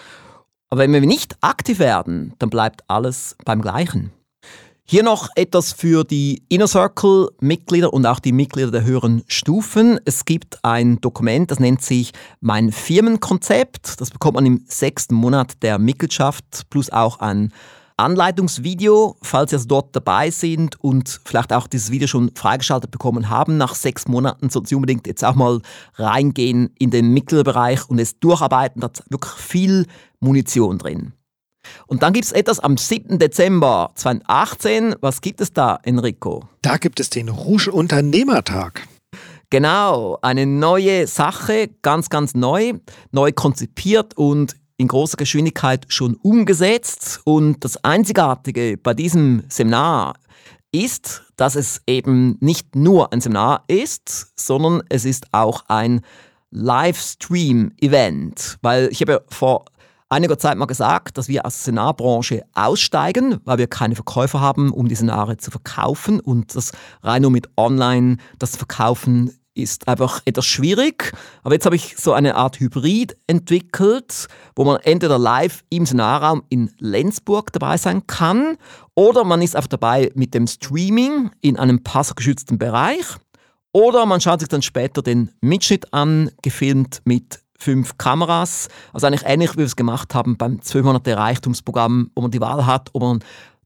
Aber wenn wir nicht aktiv werden, dann bleibt alles beim Gleichen. Hier noch etwas für die Inner Circle-Mitglieder und auch die Mitglieder der höheren Stufen. Es gibt ein Dokument, das nennt sich Mein Firmenkonzept. Das bekommt man im sechsten Monat der Mitgliedschaft plus auch ein Anleitungsvideo, falls Sie also dort dabei sind und vielleicht auch dieses Video schon freigeschaltet bekommen haben. Nach sechs Monaten sollten Sie unbedingt jetzt auch mal reingehen in den Mittelbereich und es durcharbeiten. Da ist wirklich viel Munition drin. Und dann gibt es etwas am 7. Dezember 2018. Was gibt es da, Enrico? Da gibt es den Rouge Unternehmertag. Genau, eine neue Sache, ganz, ganz neu, neu konzipiert und in großer Geschwindigkeit schon umgesetzt. Und das Einzigartige bei diesem Seminar ist, dass es eben nicht nur ein Seminar ist, sondern es ist auch ein Livestream-Event. Weil ich habe ja vor einiger Zeit mal gesagt, dass wir aus der Seminarbranche aussteigen, weil wir keine Verkäufer haben, um die Seminare zu verkaufen und das rein nur mit Online das Verkaufen ist einfach etwas schwierig. Aber jetzt habe ich so eine Art Hybrid entwickelt, wo man entweder live im Seminarraum in Lenzburg dabei sein kann oder man ist einfach dabei mit dem Streaming in einem passgeschützten Bereich oder man schaut sich dann später den Mitschnitt an, gefilmt mit fünf Kameras. Also eigentlich ähnlich, wie wir es gemacht haben beim 12 Monate Reichtumsprogramm, wo man die Wahl hat, ob man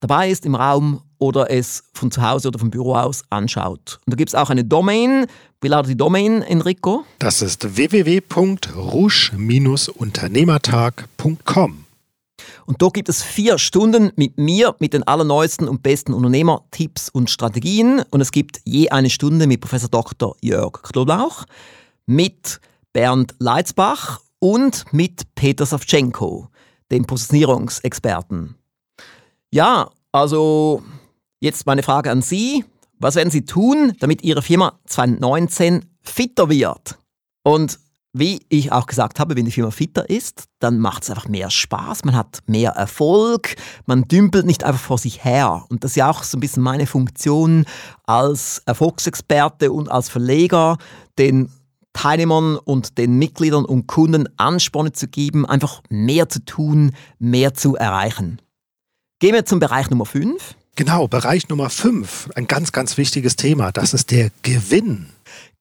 dabei ist im Raum oder es von zu Hause oder vom Büro aus anschaut. Und da gibt es auch eine Domain. Wie lautet die Domain, Enrico? Das ist www.rouge-unternehmertag.com. Und dort gibt es vier Stunden mit mir, mit den allerneuesten und besten Unternehmertipps und Strategien. Und es gibt je eine Stunde mit Professor Dr. Jörg Knoblauch, mit Bernd Leitzbach und mit Peter Savchenko, dem Positionierungsexperten. Ja, also jetzt meine Frage an Sie. Was werden Sie tun, damit Ihre Firma 2019 fitter wird? Und wie ich auch gesagt habe, wenn die Firma fitter ist, dann macht es einfach mehr Spaß, man hat mehr Erfolg, man dümpelt nicht einfach vor sich her. Und das ist ja auch so ein bisschen meine Funktion als Erfolgsexperte und als Verleger, den Teilnehmern und den Mitgliedern und Kunden Ansporne zu geben, einfach mehr zu tun, mehr zu erreichen. Gehen wir zum Bereich Nummer 5. Genau, Bereich Nummer 5, ein ganz, ganz wichtiges Thema, das ist der Gewinn.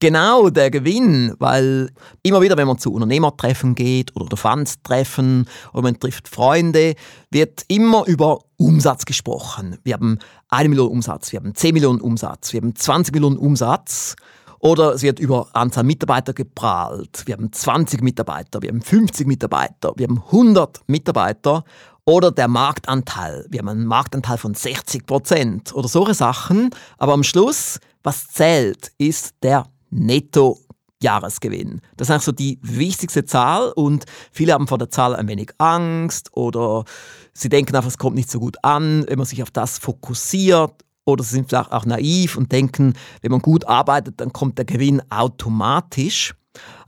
Genau, der Gewinn, weil immer wieder, wenn man zu Unternehmertreffen geht oder Fans-Treffen oder man trifft Freunde, wird immer über Umsatz gesprochen. Wir haben eine Million Umsatz, wir haben 10 Millionen Umsatz, wir haben 20 Millionen Umsatz. Oder es wird über Anzahl Mitarbeiter geprahlt. Wir haben 20 Mitarbeiter, wir haben 50 Mitarbeiter, wir haben 100 Mitarbeiter oder der Marktanteil. Wir haben einen Marktanteil von 60 Prozent oder solche Sachen. Aber am Schluss, was zählt, ist der Netto. Jahresgewinn. Das ist eigentlich so die wichtigste Zahl und viele haben vor der Zahl ein wenig Angst oder sie denken einfach, es kommt nicht so gut an, wenn man sich auf das fokussiert oder sie sind vielleicht auch naiv und denken, wenn man gut arbeitet, dann kommt der Gewinn automatisch.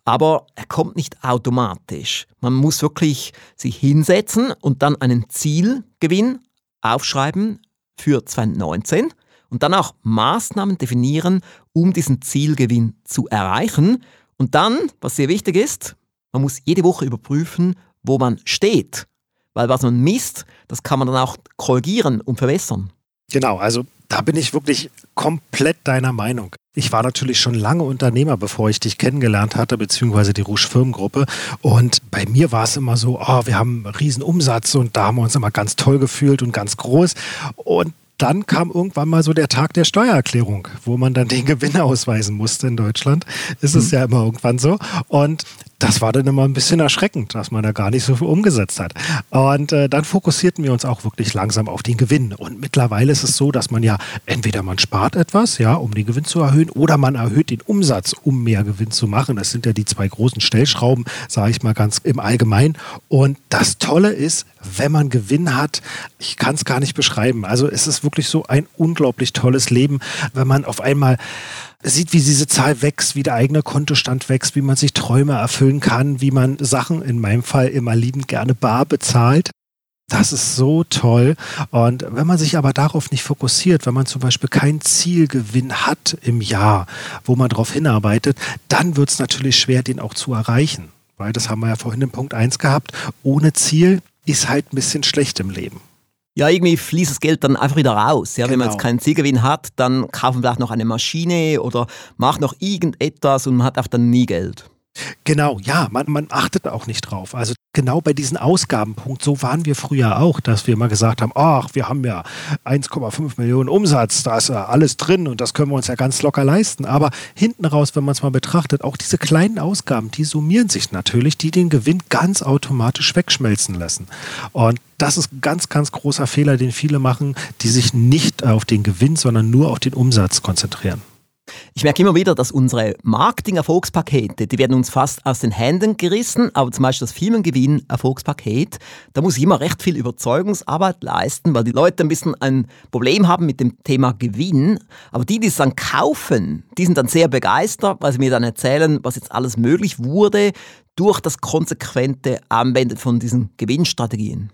Aber er kommt nicht automatisch. Man muss wirklich sich hinsetzen und dann einen Zielgewinn aufschreiben für 2019. und dann auch Maßnahmen definieren, um diesen Zielgewinn zu erreichen. Und dann, was sehr wichtig ist, man muss jede Woche überprüfen, wo man steht. Weil was man misst, das kann man dann auch korrigieren und verbessern. Genau, also da bin ich wirklich komplett deiner Meinung. Ich war natürlich schon lange Unternehmer, bevor ich dich kennengelernt hatte, beziehungsweise die Rouge Firmengruppe. Und bei mir war es immer so, oh, wir haben einen riesen Umsatz und da haben wir uns immer ganz toll gefühlt und ganz groß. Und dann kam irgendwann mal so der Tag der Steuererklärung, wo man dann den <laughs> Gewinn ausweisen musste in Deutschland. Ist es mhm. ja immer irgendwann so. Und das war dann immer ein bisschen erschreckend, dass man da gar nicht so viel umgesetzt hat. Und äh, dann fokussierten wir uns auch wirklich langsam auf den Gewinn. Und mittlerweile ist es so, dass man ja entweder man spart etwas, ja, um den Gewinn zu erhöhen, oder man erhöht den Umsatz, um mehr Gewinn zu machen. Das sind ja die zwei großen Stellschrauben, sage ich mal ganz im Allgemeinen. Und das Tolle ist, wenn man Gewinn hat, ich kann es gar nicht beschreiben. Also es ist wirklich so ein unglaublich tolles Leben, wenn man auf einmal sieht, wie diese Zahl wächst, wie der eigene Kontostand wächst, wie man sich Träume erfüllen kann, wie man Sachen, in meinem Fall immer liebend gerne bar bezahlt. Das ist so toll. Und wenn man sich aber darauf nicht fokussiert, wenn man zum Beispiel keinen Zielgewinn hat im Jahr, wo man darauf hinarbeitet, dann wird es natürlich schwer, den auch zu erreichen. Weil das haben wir ja vorhin in Punkt 1 gehabt. Ohne Ziel ist halt ein bisschen schlecht im Leben. Ja, irgendwie fließt das Geld dann einfach wieder raus. Ja, genau. Wenn man jetzt genau. keinen Zielgewinn hat, dann kaufen wir vielleicht noch eine Maschine oder macht noch irgendetwas und man hat auch dann nie Geld. Genau, ja, man, man achtet auch nicht drauf. Also genau bei diesem Ausgabenpunkt, so waren wir früher auch, dass wir mal gesagt haben, ach, wir haben ja 1,5 Millionen Umsatz, da ist ja alles drin und das können wir uns ja ganz locker leisten. Aber hinten raus, wenn man es mal betrachtet, auch diese kleinen Ausgaben, die summieren sich natürlich, die den Gewinn ganz automatisch wegschmelzen lassen. Und das ist ein ganz, ganz großer Fehler, den viele machen, die sich nicht auf den Gewinn, sondern nur auf den Umsatz konzentrieren. Ich merke immer wieder, dass unsere Marketing-Erfolgspakete, die werden uns fast aus den Händen gerissen, aber zum Beispiel das Firmengewinn-Erfolgspaket, da muss ich immer recht viel Überzeugungsarbeit leisten, weil die Leute ein bisschen ein Problem haben mit dem Thema Gewinn. Aber die, die es dann kaufen, die sind dann sehr begeistert, weil sie mir dann erzählen, was jetzt alles möglich wurde durch das konsequente Anwenden von diesen Gewinnstrategien.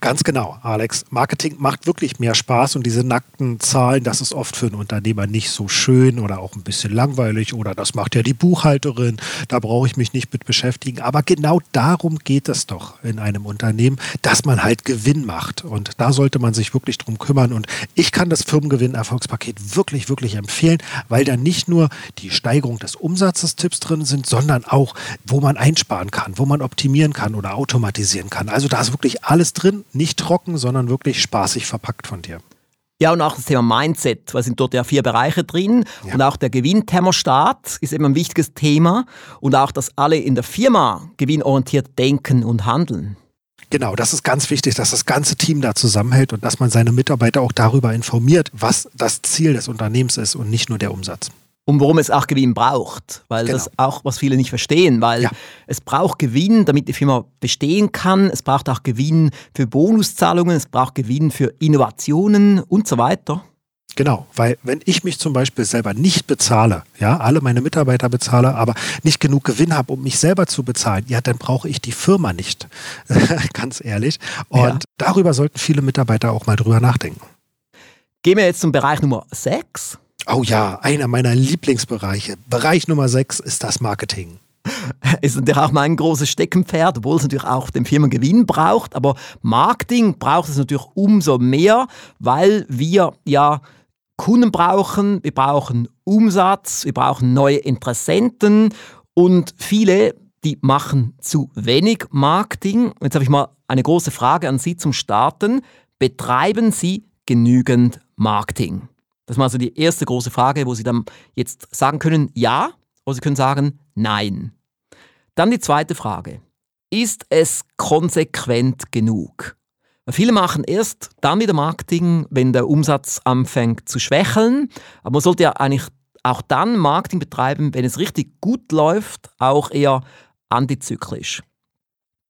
Ganz genau, Alex. Marketing macht wirklich mehr Spaß und diese nackten Zahlen, das ist oft für einen Unternehmer nicht so schön oder auch ein bisschen langweilig oder das macht ja die Buchhalterin, da brauche ich mich nicht mit beschäftigen. Aber genau darum geht es doch in einem Unternehmen, dass man halt Gewinn macht und da sollte man sich wirklich drum kümmern und ich kann das Firmengewinn-Erfolgspaket wirklich, wirklich empfehlen, weil da nicht nur die Steigerung des Umsatzes Tipps drin sind, sondern auch, wo man einsparen kann, wo man optimieren kann oder automatisieren kann. Also da ist wirklich alles drin drin, nicht trocken, sondern wirklich spaßig verpackt von dir. Ja, und auch das Thema Mindset, weil sind dort ja vier Bereiche drin. Ja. Und auch der Gewinnthermostat ist eben ein wichtiges Thema. Und auch, dass alle in der Firma gewinnorientiert denken und handeln. Genau, das ist ganz wichtig, dass das ganze Team da zusammenhält und dass man seine Mitarbeiter auch darüber informiert, was das Ziel des Unternehmens ist und nicht nur der Umsatz und warum es auch Gewinn braucht. Weil genau. das auch, was viele nicht verstehen, weil ja. es braucht Gewinn, damit die Firma bestehen kann. Es braucht auch Gewinn für Bonuszahlungen, es braucht Gewinn für Innovationen und so weiter. Genau, weil wenn ich mich zum Beispiel selber nicht bezahle, ja, alle meine Mitarbeiter bezahle, aber nicht genug Gewinn habe, um mich selber zu bezahlen, ja, dann brauche ich die Firma nicht. <laughs> Ganz ehrlich. Und ja. darüber sollten viele Mitarbeiter auch mal drüber nachdenken. Gehen wir jetzt zum Bereich Nummer 6. Oh ja, einer meiner Lieblingsbereiche. Bereich Nummer 6 ist das Marketing. <laughs> Ist natürlich auch mein großes Steckenpferd, obwohl es natürlich auch den Firmengewinn braucht. Aber Marketing braucht es natürlich umso mehr, weil wir ja Kunden brauchen, wir brauchen Umsatz, wir brauchen neue Interessenten und viele, die machen zu wenig Marketing. Jetzt habe ich mal eine große Frage an Sie zum Starten. Betreiben Sie genügend Marketing? Das ist mal so die erste große Frage, wo Sie dann jetzt sagen können ja oder Sie können sagen nein. Dann die zweite Frage. Ist es konsequent genug? Viele machen erst dann wieder Marketing, wenn der Umsatz anfängt zu schwächeln. Aber man sollte ja eigentlich auch dann Marketing betreiben, wenn es richtig gut läuft, auch eher antizyklisch.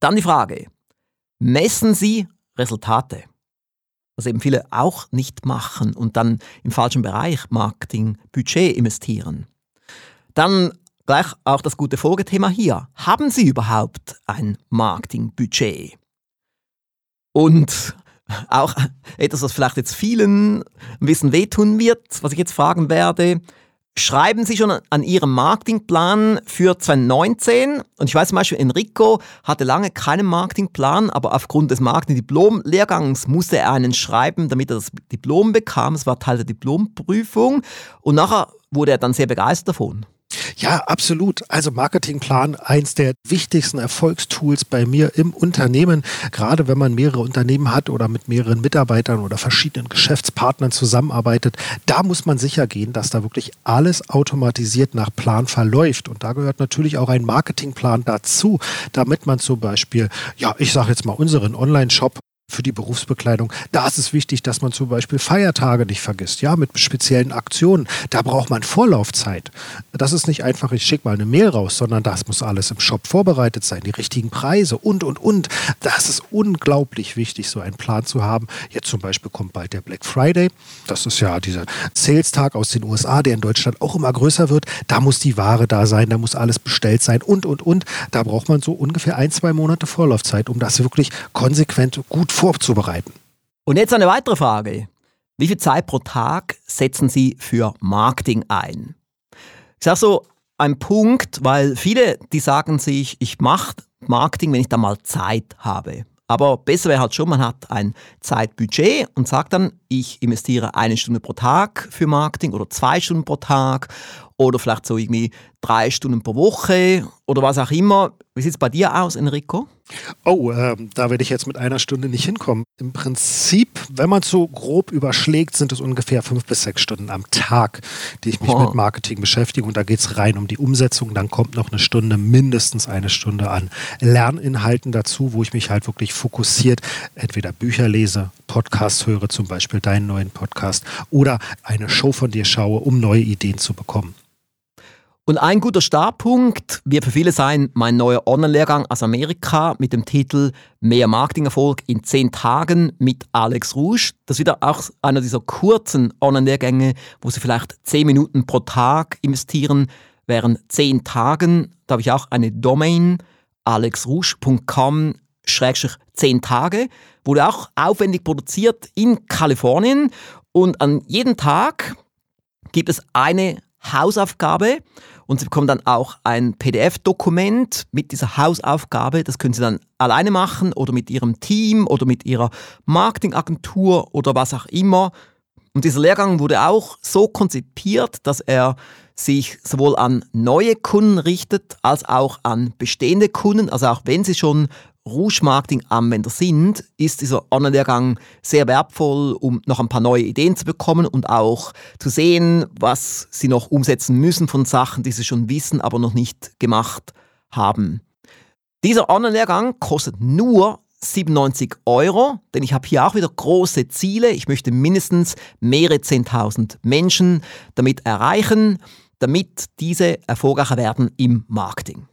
Dann die Frage. Messen Sie Resultate? Was eben viele auch nicht machen und dann im falschen Bereich Marketing, Budget investieren. Dann gleich auch das gute Folgethema hier. Haben Sie überhaupt ein Marketingbudget? Und Auch etwas, was vielleicht jetzt vielen ein bisschen wehtun wird, was ich jetzt fragen werde. Schreiben Sie schon an Ihrem Marketingplan für 2019? Und ich weiß zum Beispiel, Enrico hatte lange keinen Marketingplan, aber aufgrund des Marketing-Diplom-Lehrgangs musste er einen schreiben, damit er das Diplom bekam. Es war Teil der Diplomprüfung. Und nachher wurde er dann sehr begeistert davon. Ja, absolut. Also Marketingplan, eins der wichtigsten Erfolgstools bei mir im Unternehmen. Gerade wenn man mehrere Unternehmen hat oder mit mehreren Mitarbeitern oder verschiedenen Geschäftspartnern zusammenarbeitet, da muss man sicher gehen, dass da wirklich alles automatisiert nach Plan verläuft. Und da gehört natürlich auch ein Marketingplan dazu, damit man zum Beispiel, ja, ich sage jetzt mal unseren Online-Shop für die Berufsbekleidung. Da ist es wichtig, dass man zum Beispiel Feiertage nicht vergisst, ja, mit speziellen Aktionen. Da braucht man Vorlaufzeit. Das ist nicht einfach, ich schicke mal eine Mail raus, sondern das muss alles im Shop vorbereitet sein, die richtigen Preise und, und, und. Das ist unglaublich wichtig, so einen Plan zu haben. Jetzt zum Beispiel kommt bald der Black Friday. Das ist ja dieser Sales-Tag aus den USA, der in Deutschland auch immer größer wird. Da muss die Ware da sein, da muss alles bestellt sein und, und, und. Da braucht man so ungefähr ein, zwei Monate Vorlaufzeit, um das wirklich konsequent gut vorzubereiten. Und jetzt eine weitere Frage. Wie viel Zeit pro Tag setzen Sie für Marketing ein? Ich sage so ein Punkt, weil viele, die sagen sich, ich mache Marketing, wenn ich da mal Zeit habe. Aber besser wäre halt schon, man hat ein Zeitbudget und sagt dann, ich investiere eine Stunde pro Tag für Marketing oder zwei Stunden pro Tag oder vielleicht so irgendwie drei Stunden pro Woche oder was auch immer. Wie sieht es bei dir aus, Enrico? Oh, äh, da werde ich jetzt mit einer Stunde nicht hinkommen. Im Prinzip, wenn man es so grob überschlägt, sind es ungefähr fünf bis sechs Stunden am Tag, die ich mich oh. mit Marketing beschäftige. Und da geht es rein um die Umsetzung. Dann kommt noch eine Stunde, mindestens eine Stunde an Lerninhalten dazu, wo ich mich halt wirklich fokussiert entweder Bücher lese, Podcasts höre, zum Beispiel deinen neuen Podcast, oder eine Show von dir schaue, um neue Ideen zu bekommen. Und ein guter Startpunkt wird für viele sein mein neuer Online-Lehrgang aus Amerika mit dem Titel Mehr Marketingerfolg in 10 Tagen mit Alex Rouge. Das ist wieder auch einer dieser kurzen Online-Lehrgänge, wo Sie vielleicht 10 Minuten pro Tag investieren, während 10 Tagen. Da habe ich auch eine Domain, alexrouge.com 10 Tage, wurde auch aufwendig produziert in Kalifornien und an jedem Tag gibt es eine Hausaufgabe und Sie bekommen dann auch ein PDF-Dokument mit dieser Hausaufgabe. Das können Sie dann alleine machen oder mit Ihrem Team oder mit Ihrer Marketingagentur oder was auch immer. Und dieser Lehrgang wurde auch so konzipiert, dass er sich sowohl an neue Kunden richtet als auch an bestehende Kunden. Also auch wenn Sie schon Rouge-Marketing-Anwender sind, ist dieser Online-Lehrgang sehr wertvoll, um noch ein paar neue Ideen zu bekommen und auch zu sehen, was sie noch umsetzen müssen von Sachen, die sie schon wissen, aber noch nicht gemacht haben. Dieser Online-Lehrgang kostet nur 97 Euro, denn ich habe hier auch wieder große Ziele. Ich möchte mindestens mehrere 10.000 Menschen damit erreichen, damit diese erfolgreicher werden im Marketing.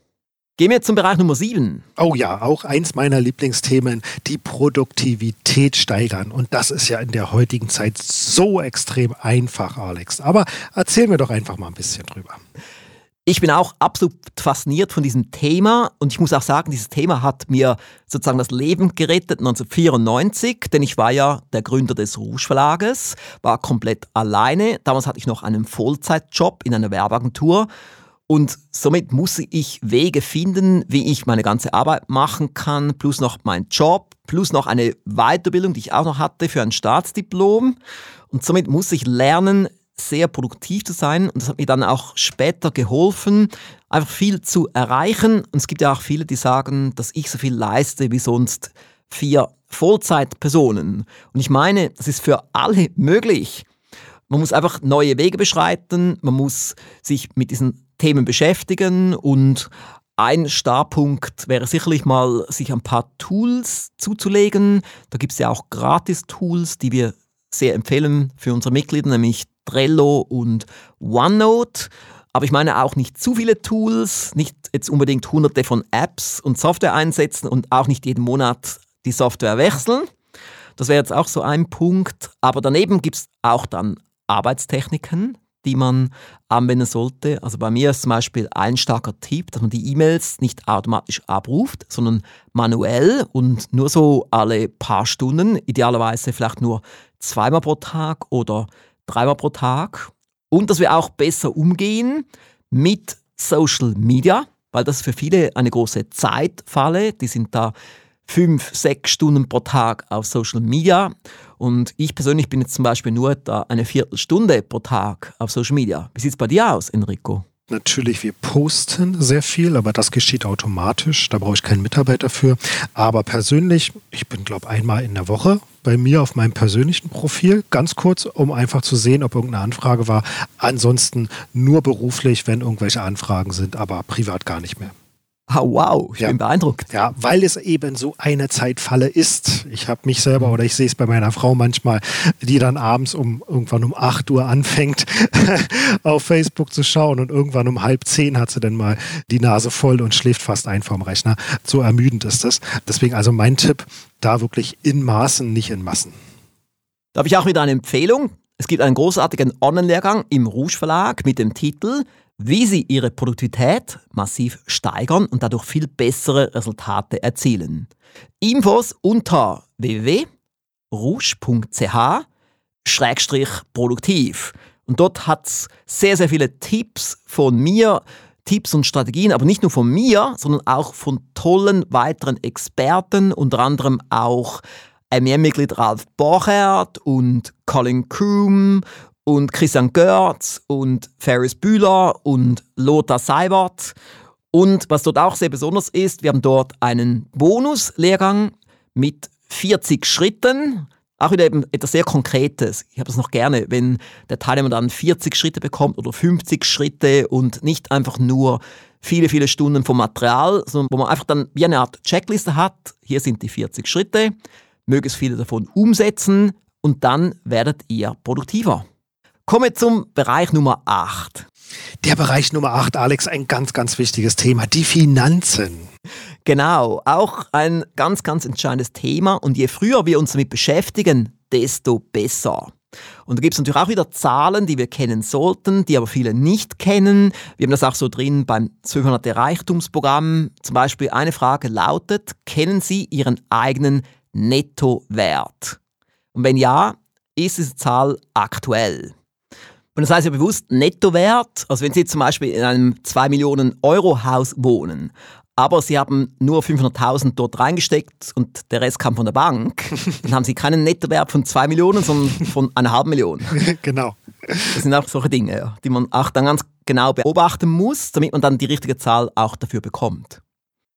Gehen wir zum Bereich Nummer 7. Oh ja, auch eins meiner Lieblingsthemen, die Produktivität steigern. Und das ist ja in der heutigen Zeit so extrem einfach, Alex. Aber erzähl mir doch einfach mal ein bisschen drüber. Ich bin auch absolut fasziniert von diesem Thema und ich muss auch sagen, dieses Thema hat mir sozusagen das Leben gerettet 1994, denn ich war ja der Gründer des Rouge Verlages, war komplett alleine. Damals hatte ich noch einen Vollzeitjob in einer Werbeagentur und somit muss ich Wege finden, wie ich meine ganze Arbeit machen kann, plus noch meinen Job, plus noch eine Weiterbildung, die ich auch noch hatte für ein Staatsdiplom. Und somit muss ich lernen, sehr produktiv zu sein. Und das hat mir dann auch später geholfen, einfach viel zu erreichen. Und es gibt ja auch viele, die sagen, dass ich so viel leiste wie sonst vier Vollzeitpersonen. Und ich meine, das ist für alle möglich. Man muss einfach neue Wege beschreiten, man muss sich mit diesen Themen beschäftigen und ein Startpunkt wäre sicherlich mal, sich ein paar Tools zuzulegen. Da gibt es ja auch Gratis-Tools, die wir sehr empfehlen für unsere Mitglieder, nämlich Trello und OneNote. Aber ich meine auch nicht zu viele Tools, nicht jetzt unbedingt hunderte von Apps und Software einsetzen und auch nicht jeden Monat die Software wechseln. Das wäre jetzt auch so ein Punkt. Aber daneben gibt es auch dann Arbeitstechniken, die man anwenden sollte. Also bei mir ist zum Beispiel ein starker Tipp, dass man die E-Mails nicht automatisch abruft, sondern manuell und nur so alle paar Stunden, idealerweise vielleicht nur zweimal pro Tag oder dreimal pro Tag. Und dass wir auch besser umgehen mit Social Media, weil das für viele eine große Zeitfalle. Die sind da fünf, sechs Stunden pro Tag auf Social Media. Und ich persönlich bin jetzt zum Beispiel nur da eine Viertelstunde pro Tag auf Social Media. Wie sieht es bei dir aus, Enrico? Natürlich, wir posten sehr viel, aber das geschieht automatisch. Da brauche ich keinen Mitarbeiter für. Aber persönlich, ich bin, glaube ich, einmal in der Woche bei mir auf meinem persönlichen Profil, ganz kurz, um einfach zu sehen, ob irgendeine Anfrage war. Ansonsten nur beruflich, wenn irgendwelche Anfragen sind, aber privat gar nicht mehr. Oh, wow, ich ja. bin beeindruckt. Ja, weil es eben so eine Zeitfalle ist. Ich habe mich selber oder ich sehe es bei meiner Frau manchmal, die dann abends um irgendwann um 8 Uhr anfängt, <laughs> auf Facebook zu schauen und irgendwann um halb zehn hat sie dann mal die Nase voll und schläft fast ein vorm Rechner. So ermüdend ist das. Deswegen also mein Tipp, da wirklich in Maßen, nicht in Massen. Darf ich auch wieder eine Empfehlung? Es gibt einen großartigen Online-Lehrgang im Rouge Verlag mit dem Titel wie sie ihre Produktivität massiv steigern und dadurch viel bessere Resultate erzielen. Infos unter www.rouge.ch-produktiv. Und dort hat es sehr, sehr viele Tipps von mir, Tipps und Strategien, aber nicht nur von mir, sondern auch von tollen weiteren Experten, unter anderem auch MER-Mitglied Ralf Borchert und Colin Kroom und Christian Görz und Ferris Bühler und Lothar Seibert. Und was dort auch sehr besonders ist, wir haben dort einen Bonuslehrgang mit 40 Schritten. Auch wieder eben etwas sehr Konkretes. Ich habe das noch gerne, wenn der Teilnehmer dann 40 Schritte bekommt oder 50 Schritte und nicht einfach nur viele, viele Stunden vom Material, sondern wo man einfach dann wie eine Art Checkliste hat. Hier sind die 40 Schritte, möglichst viele davon umsetzen und dann werdet ihr produktiver. Kommen wir zum Bereich Nummer 8. Der Bereich Nummer 8, Alex, ein ganz, ganz wichtiges Thema, die Finanzen. Genau, auch ein ganz, ganz entscheidendes Thema. Und je früher wir uns damit beschäftigen, desto besser. Und da gibt es natürlich auch wieder Zahlen, die wir kennen sollten, die aber viele nicht kennen. Wir haben das auch so drin beim 1200 Reichtumsprogramm. Zum Beispiel eine Frage lautet, kennen Sie Ihren eigenen Nettowert? Und wenn ja, ist diese Zahl aktuell? Und das heißt ja bewusst Nettowert. Also wenn Sie zum Beispiel in einem 2 Millionen Euro Haus wohnen, aber Sie haben nur 500.000 dort reingesteckt und der Rest kam von der Bank, <laughs> dann haben Sie keinen Nettowert von 2 Millionen, sondern von einer halben Million. <laughs> genau. Das sind auch solche Dinge, die man auch dann ganz genau beobachten muss, damit man dann die richtige Zahl auch dafür bekommt.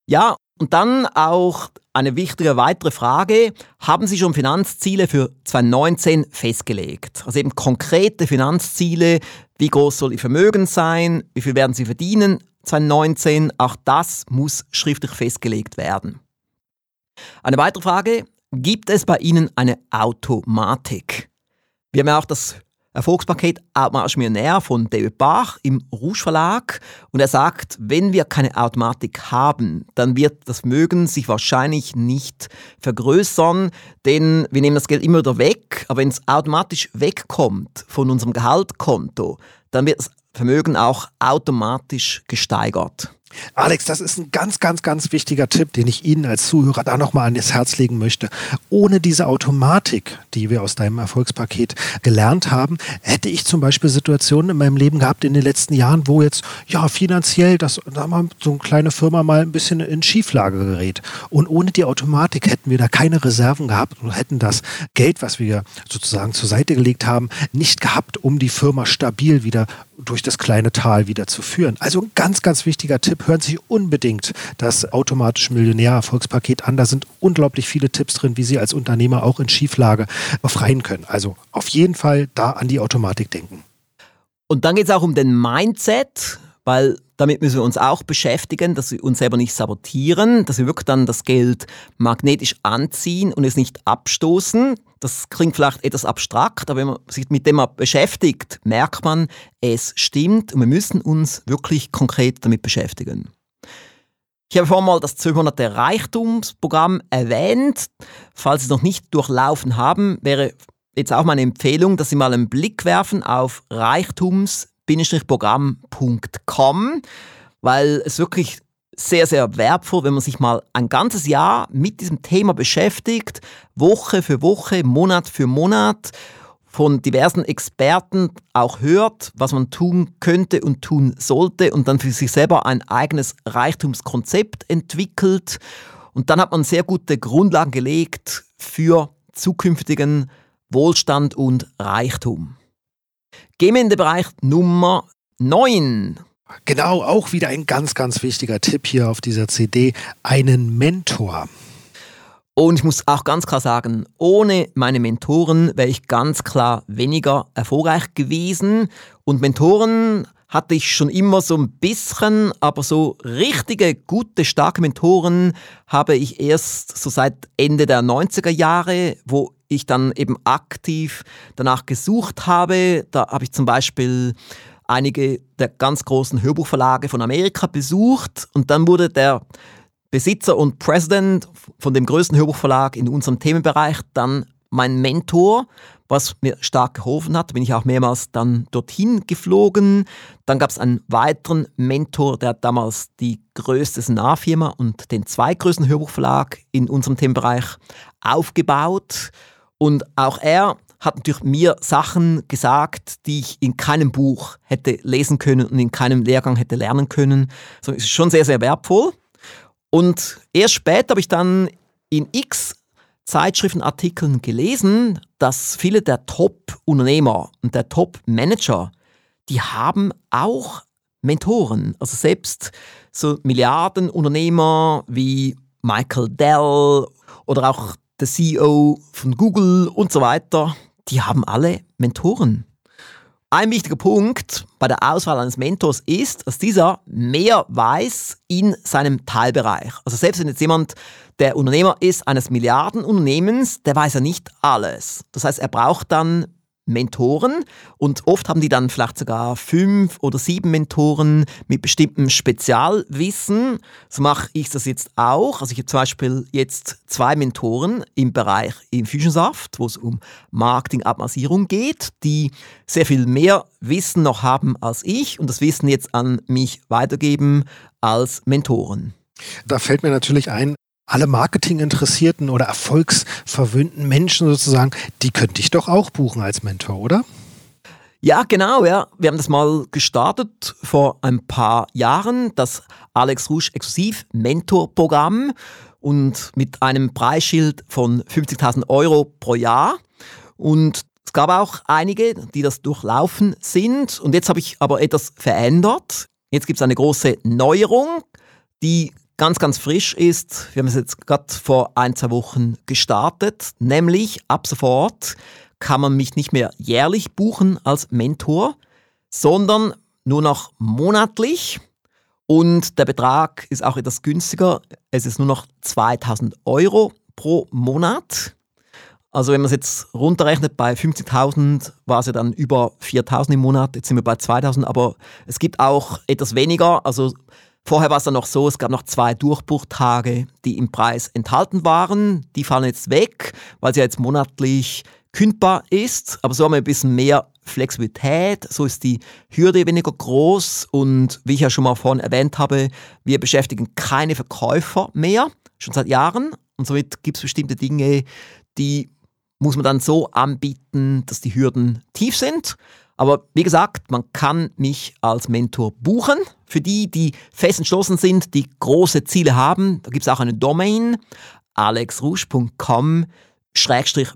Ja, und dann auch eine wichtige weitere Frage. Haben Sie schon Finanzziele für 2019 festgelegt? Also eben konkrete Finanzziele. Wie groß soll Ihr Vermögen sein? Wie viel werden Sie verdienen 2019? Auch das muss schriftlich festgelegt werden. Eine weitere Frage. Gibt es bei Ihnen eine Automatik? Wir haben ja auch das Erfolgspaket Automatisch Millionär von David Bach im Rouge Verlag. Und er sagt, wenn wir keine Automatik haben, dann wird das Mögen sich wahrscheinlich nicht vergrößern, denn wir nehmen das Geld immer wieder weg. Aber wenn es automatisch wegkommt von unserem Gehaltkonto, dann wird das Vermögen auch automatisch gesteigert. Alex, das ist ein ganz, ganz, ganz wichtiger Tipp, den ich Ihnen als Zuhörer da nochmal an das Herz legen möchte. Ohne diese Automatik, die wir aus deinem Erfolgspaket gelernt haben, hätte ich zum Beispiel Situationen in meinem Leben gehabt in den letzten Jahren, wo jetzt ja finanziell das, da mal so eine kleine Firma mal ein bisschen in Schieflage gerät. Und ohne die Automatik hätten wir da keine Reserven gehabt und hätten das Geld, was wir sozusagen zur Seite gelegt haben, nicht gehabt, um die Firma stabil wieder durch das kleine Tal wieder zu führen. Also ein ganz, ganz wichtiger Tipp. Hören Sie unbedingt das automatische Millionär-Erfolgspaket an. Da sind unglaublich viele Tipps drin, wie Sie als Unternehmer auch in Schieflage befreien können. Also auf jeden Fall da an die Automatik denken. Und dann geht es auch um den Mindset, weil damit müssen wir uns auch beschäftigen, dass wir uns selber nicht sabotieren, dass wir wirklich dann das Geld magnetisch anziehen und es nicht abstoßen. Das klingt vielleicht etwas abstrakt, aber wenn man sich mit dem beschäftigt, merkt man, es stimmt und wir müssen uns wirklich konkret damit beschäftigen. Ich habe vorhin mal das 1200 Reichtumsprogramm erwähnt. Falls Sie es noch nicht durchlaufen haben, wäre jetzt auch meine Empfehlung, dass Sie mal einen Blick werfen auf reichtums-programm.com, weil es wirklich sehr, sehr wertvoll, wenn man sich mal ein ganzes Jahr mit diesem Thema beschäftigt, Woche für Woche, Monat für Monat, von diversen Experten auch hört, was man tun könnte und tun sollte und dann für sich selber ein eigenes Reichtumskonzept entwickelt. Und dann hat man sehr gute Grundlagen gelegt für zukünftigen Wohlstand und Reichtum. Gehen wir in den Bereich Nummer 9. Genau, auch wieder ein ganz, ganz wichtiger Tipp hier auf dieser CD, einen Mentor. Und ich muss auch ganz klar sagen, ohne meine Mentoren wäre ich ganz klar weniger erfolgreich gewesen. Und Mentoren hatte ich schon immer so ein bisschen, aber so richtige, gute, starke Mentoren habe ich erst so seit Ende der 90er Jahre, wo ich dann eben aktiv danach gesucht habe. Da habe ich zum Beispiel einige der ganz großen Hörbuchverlage von Amerika besucht und dann wurde der Besitzer und President von dem größten Hörbuchverlag in unserem Themenbereich dann mein Mentor, was mir stark geholfen hat. Bin ich auch mehrmals dann dorthin geflogen. Dann gab es einen weiteren Mentor, der damals die größte Sonarfirma und den zweitgrößten Hörbuchverlag in unserem Themenbereich aufgebaut. Und auch er hat natürlich mir Sachen gesagt, die ich in keinem Buch hätte lesen können und in keinem Lehrgang hätte lernen können. So ist schon sehr, sehr wertvoll. Und erst später habe ich dann in x Zeitschriftenartikeln gelesen, dass viele der Top-Unternehmer und der Top-Manager, die haben auch Mentoren. Also selbst so Milliardenunternehmer wie Michael Dell oder auch der CEO von Google und so weiter, die haben alle Mentoren. Ein wichtiger Punkt bei der Auswahl eines Mentors ist, dass dieser mehr weiß in seinem Teilbereich. Also selbst wenn jetzt jemand der Unternehmer ist eines Milliardenunternehmens, der weiß ja nicht alles. Das heißt, er braucht dann Mentoren und oft haben die dann vielleicht sogar fünf oder sieben Mentoren mit bestimmtem Spezialwissen. So mache ich das jetzt auch. Also ich habe zum Beispiel jetzt zwei Mentoren im Bereich Infusionsaft, wo es um Marketing-Atmasierung geht, die sehr viel mehr Wissen noch haben als ich und das Wissen jetzt an mich weitergeben als Mentoren. Da fällt mir natürlich ein, alle Marketinginteressierten oder erfolgsverwöhnten Menschen sozusagen, die könnte ich doch auch buchen als Mentor, oder? Ja, genau, ja. Wir haben das mal gestartet vor ein paar Jahren, das Alex Rouge Exklusiv Mentor-Programm und mit einem Preisschild von 50.000 Euro pro Jahr. Und es gab auch einige, die das durchlaufen sind. Und jetzt habe ich aber etwas verändert. Jetzt gibt es eine große Neuerung, die ganz, ganz frisch ist, wir haben es jetzt gerade vor ein, zwei Wochen gestartet, nämlich ab sofort kann man mich nicht mehr jährlich buchen als Mentor, sondern nur noch monatlich. Und der Betrag ist auch etwas günstiger. Es ist nur noch 2000 Euro pro Monat. Also wenn man es jetzt runterrechnet, bei 50.000 war es ja dann über 4.000 im Monat, jetzt sind wir bei 2.000, aber es gibt auch etwas weniger, also Vorher war es dann noch so, es gab noch zwei Durchbruchtage, die im Preis enthalten waren. Die fallen jetzt weg, weil sie jetzt monatlich kündbar ist. Aber so haben wir ein bisschen mehr Flexibilität, so ist die Hürde weniger groß und wie ich ja schon mal vorhin erwähnt habe, wir beschäftigen keine Verkäufer mehr, schon seit Jahren und somit gibt es bestimmte Dinge, die muss man dann so anbieten, dass die Hürden tief sind. Aber wie gesagt, man kann mich als Mentor buchen. Für die, die fest entschlossen sind, die große Ziele haben, da gibt es auch eine Domain, alexrouge.com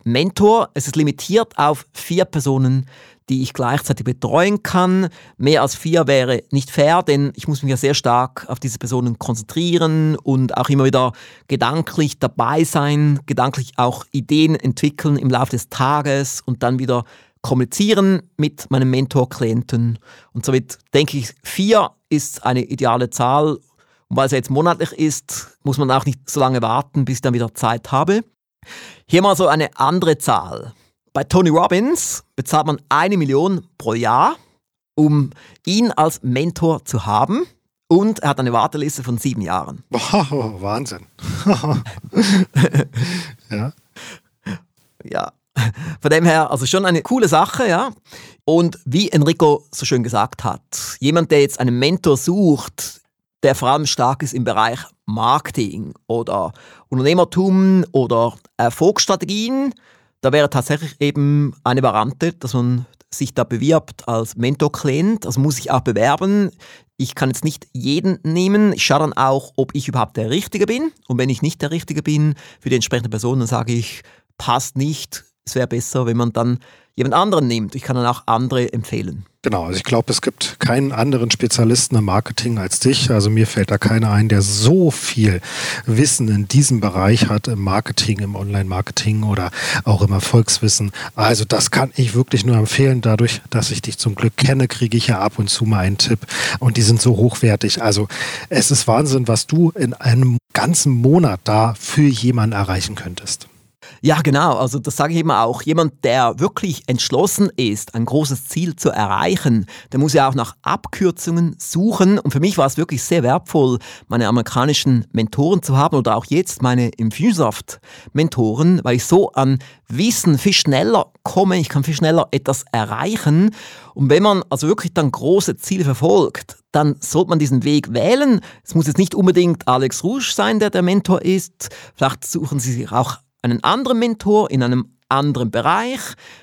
Mentor. Es ist limitiert auf vier Personen, die ich gleichzeitig betreuen kann. Mehr als vier wäre nicht fair, denn ich muss mich ja sehr stark auf diese Personen konzentrieren und auch immer wieder gedanklich dabei sein, gedanklich auch Ideen entwickeln im Laufe des Tages und dann wieder kommunizieren mit meinem Mentor-Klienten. Und somit denke ich, vier ist eine ideale Zahl. Und weil es jetzt monatlich ist, muss man auch nicht so lange warten, bis ich dann wieder Zeit habe. Hier mal so eine andere Zahl. Bei Tony Robbins bezahlt man eine Million pro Jahr, um ihn als Mentor zu haben. Und er hat eine Warteliste von sieben Jahren. Wow, Wahnsinn. <laughs> ja. Ja, Von dem her, also schon eine coole Sache, ja. Und wie Enrico so schön gesagt hat, jemand, der jetzt einen Mentor sucht, der vor allem stark ist im Bereich Marketing oder Unternehmertum oder Erfolgsstrategien, da wäre tatsächlich eben eine Variante, dass man sich da bewirbt als Mentor-Klient, also muss ich auch bewerben. Ich kann jetzt nicht jeden nehmen. Ich schaue dann auch, ob ich überhaupt der Richtige bin. Und wenn ich nicht der Richtige bin für die entsprechende Person, dann sage ich, passt nicht. Es wäre besser, wenn man dann jemand anderen nimmt. Ich kann dann auch andere empfehlen. Genau, also ich glaube, es gibt keinen anderen Spezialisten im Marketing als dich. Also mir fällt da keiner ein, der so viel Wissen in diesem Bereich hat, im Marketing, im Online-Marketing oder auch im Erfolgswissen. Also das kann ich wirklich nur empfehlen. Dadurch, dass ich dich zum Glück kenne, kriege ich ja ab und zu mal einen Tipp und die sind so hochwertig. Also es ist Wahnsinn, was du in einem ganzen Monat da für jemanden erreichen könntest. Ja, genau. Also das sage ich immer auch. Jemand, der wirklich entschlossen ist, ein großes Ziel zu erreichen, der muss ja auch nach Abkürzungen suchen. Und für mich war es wirklich sehr wertvoll, meine amerikanischen Mentoren zu haben oder auch jetzt meine Infusionsoft-Mentoren, weil ich so an Wissen viel schneller komme. Ich kann viel schneller etwas erreichen. Und wenn man also wirklich dann große Ziele verfolgt, dann sollte man diesen Weg wählen. Es muss jetzt nicht unbedingt Alex Rouge sein, der der Mentor ist. Vielleicht suchen Sie sich auch einen anderen Mentor in einem anderen Bereich,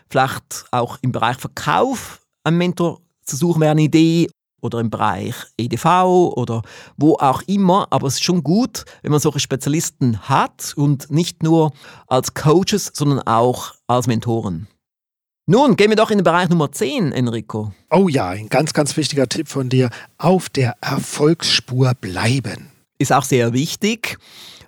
vielleicht auch im Bereich Verkauf einen Mentor zu suchen wäre eine Idee oder im Bereich EDV oder wo auch immer. Aber es ist schon gut, wenn man solche Spezialisten hat und nicht nur als Coaches, sondern auch als Mentoren. Nun, gehen wir doch in den Bereich Nummer 10, Enrico. Oh ja, ein ganz, ganz wichtiger Tipp von dir. Auf der Erfolgsspur bleiben. Ist auch sehr wichtig.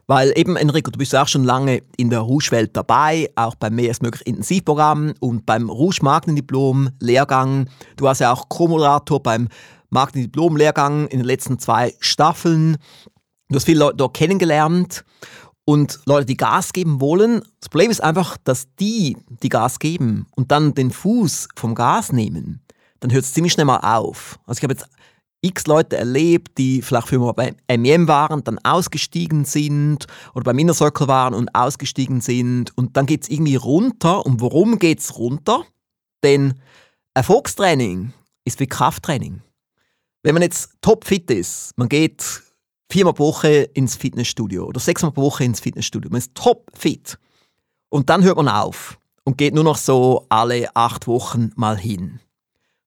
Weil eben, Enrico, du bist auch schon lange in der Rouge-Welt dabei, auch beim Mehr als möglich Intensivprogramm und beim Rouge-Marketing-Diplom-Lehrgang. Du warst ja auch Co-Moderator beim Marketing-Diplom-Lehrgang in den letzten zwei Staffeln. Du hast viele Leute dort kennengelernt und Leute, die Gas geben wollen. Das Problem ist einfach, dass die, die Gas geben und dann den Fuß vom Gas nehmen, dann hört es ziemlich schnell mal auf. Also ich habe jetzt x Leute erlebt, die vielleicht für bei MEM waren, dann ausgestiegen sind oder beim Inner Circle waren und ausgestiegen sind und dann geht es irgendwie runter. Und warum geht es runter? Denn Erfolgstraining ist wie Krafttraining. Wenn man jetzt topfit ist, man geht viermal pro Woche ins Fitnessstudio oder sechsmal pro Woche ins Fitnessstudio, man ist topfit und dann hört man auf und geht nur noch so alle acht Wochen mal hin.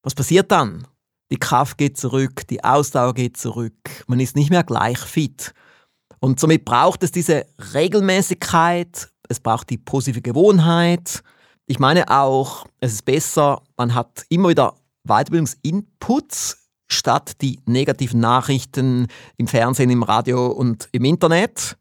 Was passiert dann? Die Kraft geht zurück, die Ausdauer geht zurück, man ist nicht mehr gleich fit. Und somit braucht es diese Regelmäßigkeit, es braucht die positive Gewohnheit. Ich meine auch, es ist besser, man hat immer wieder Weiterbildungsinputs statt die negativen Nachrichten im Fernsehen, im Radio und im Internet.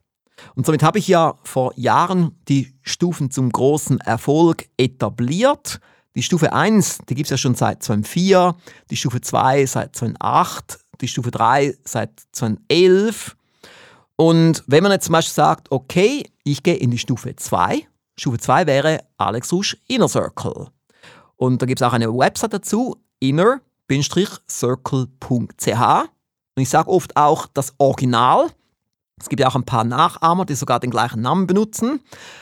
Und somit habe ich ja vor Jahren die Stufen zum großen Erfolg etabliert. Die Stufe 1, die gibt es ja schon seit 2004, die Stufe 2 seit 2008, die Stufe 3 seit 2011. Und wenn man jetzt zum Beispiel sagt, okay, ich gehe in die Stufe 2, Stufe 2 wäre Alex Rusch Inner Circle. Und da gibt es auch eine Website dazu, inner-circle.ch. Und ich sage oft auch das Original. Es gibt ja auch ein paar Nachahmer, die sogar den gleichen Namen benutzen.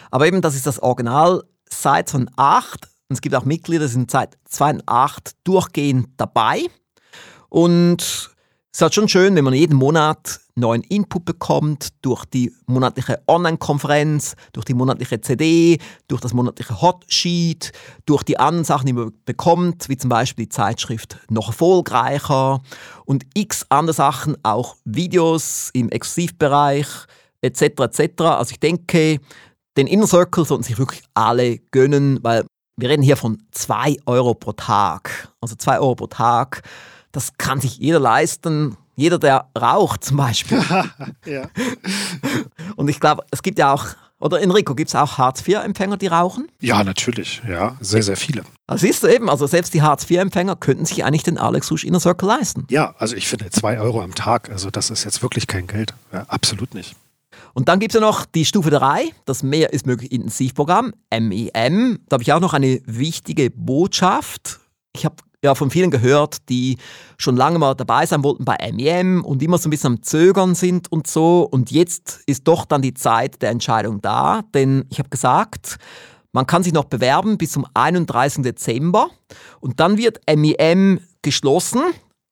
Aber eben, das ist das Original seit 2008 und es gibt auch Mitglieder, die sind seit 2008 durchgehend dabei. Und es ist halt schon schön, wenn man jeden Monat neuen Input bekommt durch die monatliche Online-Konferenz, durch die monatliche CD, durch das monatliche Hotsheet, durch die anderen Sachen, die man bekommt, wie zum Beispiel die Zeitschrift Noch erfolgreicher und x andere Sachen, auch Videos im Exklusivbereich etc. etc. Also ich denke, den Inner Circle sollten sich wirklich alle gönnen, weil wir reden hier von 2 Euro pro Tag. Also 2 Euro pro Tag. Das kann sich jeder leisten. Jeder, der raucht zum Beispiel. <laughs> ja. Und ich glaube, es gibt ja auch, oder Enrico, gibt es auch Hartz-IV-Empfänger, die rauchen? Ja, natürlich. Ja, sehr, sehr viele. Also siehst du eben, also selbst die Hartz-IV-Empfänger könnten sich eigentlich den Alex Husch Inner Circle leisten. Ja, also ich finde 2 Euro am Tag, also das ist jetzt wirklich kein Geld. Ja, absolut nicht. Und dann gibt es ja noch die Stufe 3, das Mehr ist möglich Intensivprogramm, MEM. Da habe ich auch noch eine wichtige Botschaft. Ich habe ja von vielen gehört, die schon lange mal dabei sein wollten bei MEM und immer so ein bisschen am Zögern sind und so. Und jetzt ist doch dann die Zeit der Entscheidung da, denn ich habe gesagt, Man kann sich noch bewerben bis zum 31. Dezember und dann wird MIM geschlossen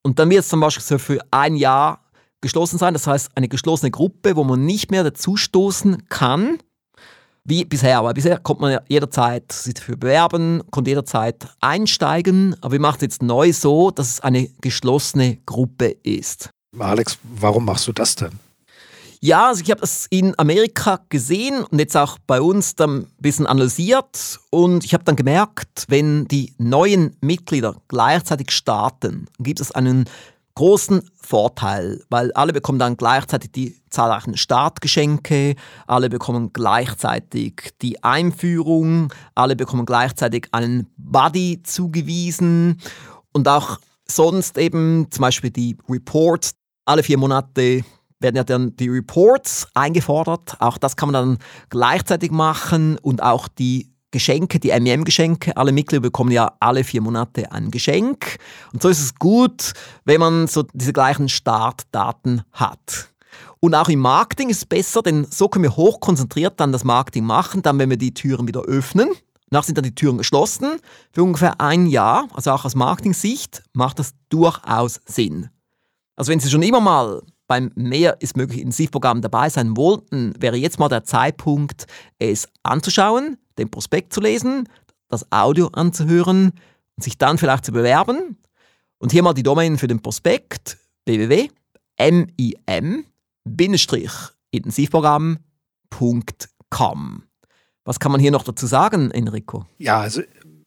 und dann wird es zum Beispiel so für ein Jahr geschlossen sein. Das heißt, eine geschlossene Gruppe, wo man nicht mehr dazustoßen kann wie bisher. Weil bisher konnte man jederzeit sich dafür bewerben, konnte jederzeit einsteigen. Aber wir machen es jetzt neu so, dass es eine geschlossene Gruppe ist. Alex, warum machst du das denn? Ja, also ich habe das in Amerika gesehen und jetzt auch bei uns dann ein bisschen analysiert und ich habe dann gemerkt, wenn die neuen Mitglieder gleichzeitig starten, gibt es einen großen Vorteil, weil alle bekommen dann gleichzeitig die zahlreichen Startgeschenke, alle bekommen gleichzeitig die Einführung, alle bekommen gleichzeitig einen Buddy zugewiesen und auch sonst eben zum Beispiel die Reports. Alle vier Monate werden ja dann die Reports eingefordert. Auch das kann man dann gleichzeitig machen und auch die Geschenke, die MEM-Geschenke. Alle Mitglieder bekommen ja alle vier Monate ein Geschenk. Und so ist es gut, wenn man so diese gleichen Startdaten hat. Und auch im Marketing ist es besser, denn so können wir hochkonzentriert dann das Marketing machen, dann wenn wir die Türen wieder öffnen. Danach sind dann die Türen geschlossen für ungefähr ein Jahr. Also auch aus Marketing-Sicht macht das durchaus Sinn. Also wenn Sie schon immer mal beim Mehr ist möglich Intensivprogramm dabei sein wollten, wäre jetzt mal der Zeitpunkt, es anzuschauen, den Prospekt zu lesen, das Audio anzuhören und sich dann vielleicht zu bewerben. Und hier mal die Domain für den Prospekt www.mim-intensivprogramm.com. Was kann man hier noch dazu sagen, Enrico? Ja, also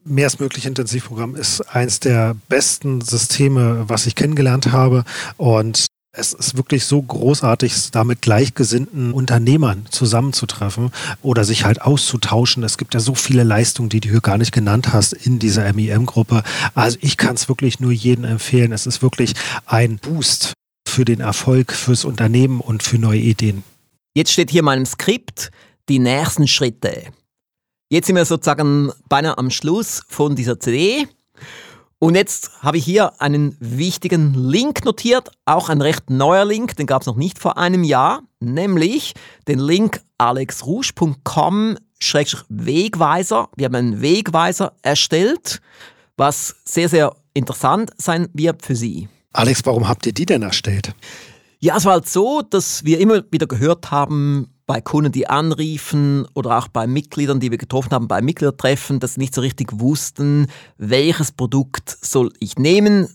Mehrstmöglich Intensivprogramm ist eins der besten Systeme, was ich kennengelernt habe. Und es ist wirklich so großartig, da mit gleichgesinnten Unternehmern zusammenzutreffen oder sich halt auszutauschen. Es gibt ja so viele Leistungen, die du hier gar nicht genannt hast in dieser MIM-Gruppe. Also ich kann es wirklich nur jedem empfehlen. Es ist wirklich ein Boost für den Erfolg, fürs Unternehmen und für neue Ideen. Jetzt steht hier in meinem Skript die nächsten Schritte. Jetzt sind wir sozusagen beinahe am Schluss von dieser CD. Und jetzt habe ich hier einen wichtigen Link notiert, auch ein recht neuer Link, den gab es noch nicht vor einem Jahr, nämlich den Link alexrouge.com-wegweiser. Wir haben einen Wegweiser erstellt, was sehr, sehr interessant sein wird für Sie. Alex, warum habt ihr die denn erstellt? Ja, es war halt so, dass wir immer wieder gehört haben, bei Kunden, die anriefen oder auch bei Mitgliedern, die wir getroffen haben, bei Mitgliedertreffen, dass sie nicht so richtig wussten, welches Produkt soll ich nehmen.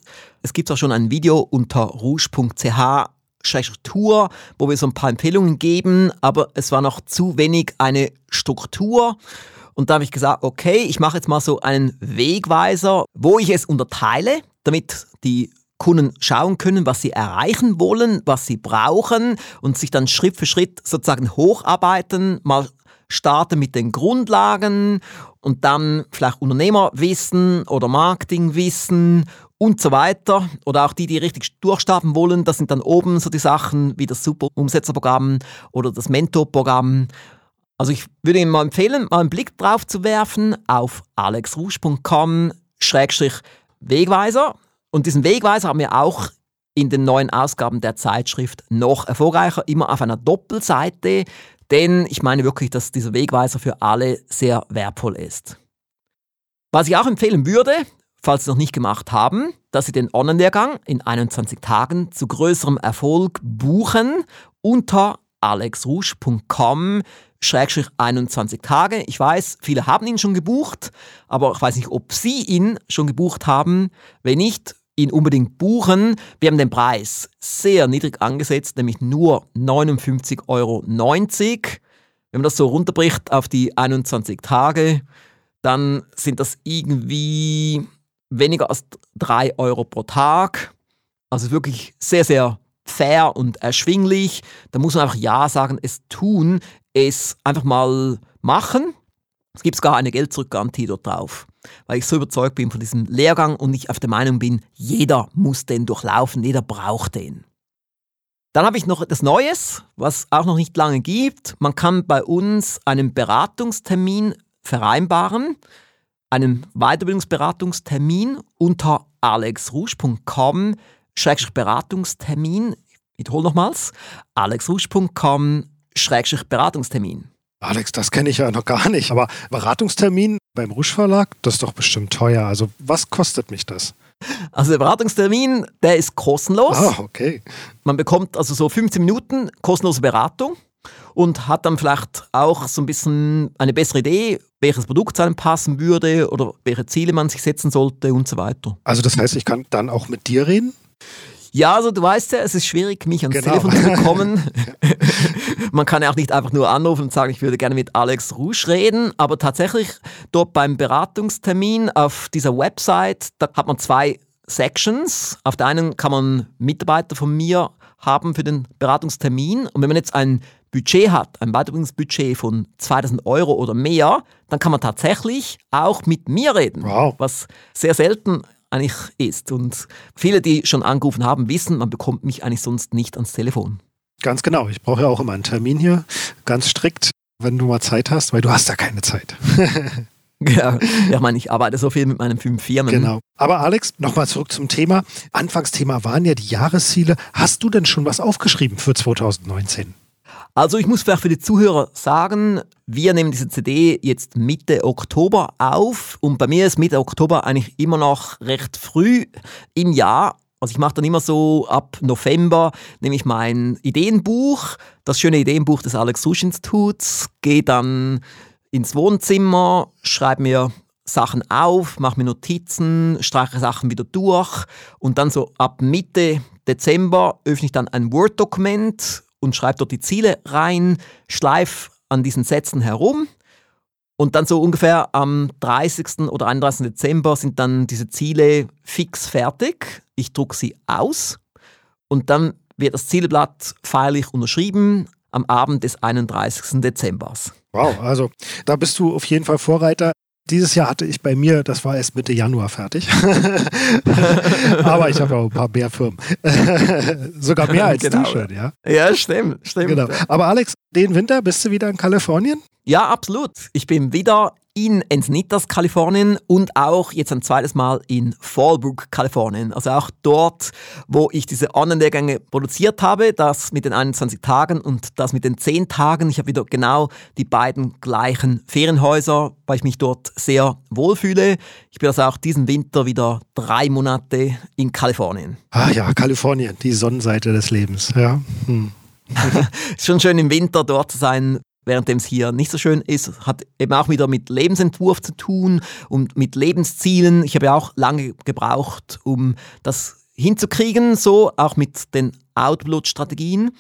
Es gibt auch schon ein Video unter rouge.ch Tour, wo wir so ein paar Empfehlungen geben, aber es war noch zu wenig eine Struktur. Und da habe ich gesagt, okay, ich mache jetzt mal so einen Wegweiser, wo ich es unterteile, damit die Kunden schauen können, was sie erreichen wollen, was sie brauchen und sich dann Schritt für Schritt sozusagen hocharbeiten, mal starten mit den Grundlagen und dann vielleicht Unternehmerwissen oder Marketingwissen und so weiter. Oder auch die, die richtig durchstarten wollen, das sind dann oben so die Sachen wie das Super Umsetzerprogramm oder das Mentorprogramm. Also ich würde Ihnen mal empfehlen, mal einen Blick drauf zu werfen auf alexrouge.com-wegweiser. Und diesen Wegweiser haben wir auch in den neuen Ausgaben der Zeitschrift noch erfolgreicher, immer auf einer Doppelseite, denn ich meine wirklich, dass dieser Wegweiser für alle sehr wertvoll ist. Was ich auch empfehlen würde, falls Sie noch nicht gemacht haben, dass Sie den Online-Lehrgang in 21 Tagen zu größerem Erfolg buchen unter alexrouge.com 21 Tage. Ich weiß, viele haben ihn schon gebucht, aber ich weiß nicht, ob Sie ihn schon gebucht haben. Wenn nicht, ihn unbedingt buchen. Wir haben den Preis sehr niedrig angesetzt, nämlich nur 59,90 Euro. Wenn man das so runterbricht auf die 21 Tage, dann sind das irgendwie weniger als 3 Euro pro Tag. Also wirklich sehr, sehr fair und erschwinglich. Da muss man einfach Ja sagen, es tun, es einfach mal machen. Es gibt sogar eine Geld-Zurück-Garantie dort drauf, weil ich so überzeugt bin von diesem Lehrgang und ich auf der Meinung bin, jeder muss den durchlaufen, jeder braucht den. Dann habe ich noch etwas Neues, was auch noch nicht lange gibt. Man kann bei uns einen Beratungstermin vereinbaren, einen Weiterbildungsberatungstermin unter alexrouge.com Beratungstermin. Ich wiederhole nochmals, alexrouge.com Beratungstermin. Alex, das kenne ich ja noch gar nicht. Aber Beratungstermin beim Rusch Verlag, das ist doch bestimmt teuer. Also was kostet mich das? Also der Beratungstermin, der ist kostenlos. Ah, okay. Man bekommt also so 15 Minuten kostenlose Beratung und hat dann vielleicht auch so ein bisschen eine bessere Idee, welches Produkt zu einem passen würde oder welche Ziele man sich setzen sollte und so weiter. Also das heißt, ich kann dann auch mit dir reden? Ja, also du weißt ja, es ist schwierig, mich ans genau. Telefon zu bekommen. <laughs> <laughs> Man kann ja auch nicht einfach nur anrufen und sagen, ich würde gerne mit Alex Rouge reden, aber tatsächlich dort beim Beratungstermin auf dieser Website, da hat man zwei Sections. Auf der einen kann man Mitarbeiter von mir haben für den Beratungstermin und wenn man jetzt ein Budget hat, ein Weiterbildungsbudget von 2000 Euro oder mehr, dann kann man tatsächlich auch mit mir reden, wow. was sehr selten eigentlich ist. Und viele, die schon angerufen haben, wissen, man bekommt mich eigentlich sonst nicht ans Telefon. Ganz genau. Ich brauche ja auch immer einen Termin hier, ganz strikt, wenn du mal Zeit hast, weil du hast ja keine Zeit. <laughs> Ja, ich meine, ich arbeite so viel mit meinen fünf Firmen. Genau. Aber Alex, nochmal zurück zum Thema. Anfangsthema waren ja die Jahresziele. Hast du denn schon was aufgeschrieben für 2019? Also ich muss vielleicht für die Zuhörer sagen, wir nehmen diese CD jetzt Mitte Oktober auf und bei mir ist Mitte Oktober eigentlich immer noch recht früh im Jahr. Also ich mache dann immer so ab November nehme ich mein Ideenbuch, das schöne Ideenbuch des Alex Susch Instituts, gehe dann ins Wohnzimmer, schreibe mir Sachen auf, mache mir Notizen, streiche Sachen wieder durch und dann so ab Mitte Dezember öffne ich dann ein Word-Dokument und schreibe dort die Ziele rein, schleife an diesen Sätzen herum und dann so ungefähr am 30. oder 31. Dezember sind dann diese Ziele fix fertig. Ich drucke sie aus und dann wird das Zielblatt feierlich unterschrieben am Abend des 31. Dezember. Wow, also da bist du auf jeden Fall Vorreiter. Dieses Jahr hatte ich bei mir, das war erst Mitte Januar fertig. <laughs> Aber ich habe auch ein paar mehr Firmen. <laughs> Sogar mehr als genau. du schon, ja? Ja, stimmt, stimmt. Genau. Aber Alex, den Winter bist du wieder in Kalifornien? Ja, absolut. Ich bin wieder in Encinitas, Kalifornien und auch jetzt ein zweites Mal in Fallbrook, Kalifornien. Also auch dort, wo ich diese Online-Lehrgänge produziert habe, das mit den 21 Tagen und das mit den 10 Tagen. Ich habe wieder genau die beiden gleichen Ferienhäuser, weil ich mich dort sehr wohlfühle. Ich bin also auch diesen Winter wieder drei Monate in Kalifornien. Ah ja, Kalifornien, die Sonnenseite des Lebens, ja. Hm. <laughs> ist schon schön im Winter dort zu sein, während es hier nicht so schön ist, hat eben auch wieder mit Lebensentwurf zu tun und mit Lebenszielen. Ich habe ja auch lange gebraucht, um das hinzukriegen, so auch mit den Outload-Strategien.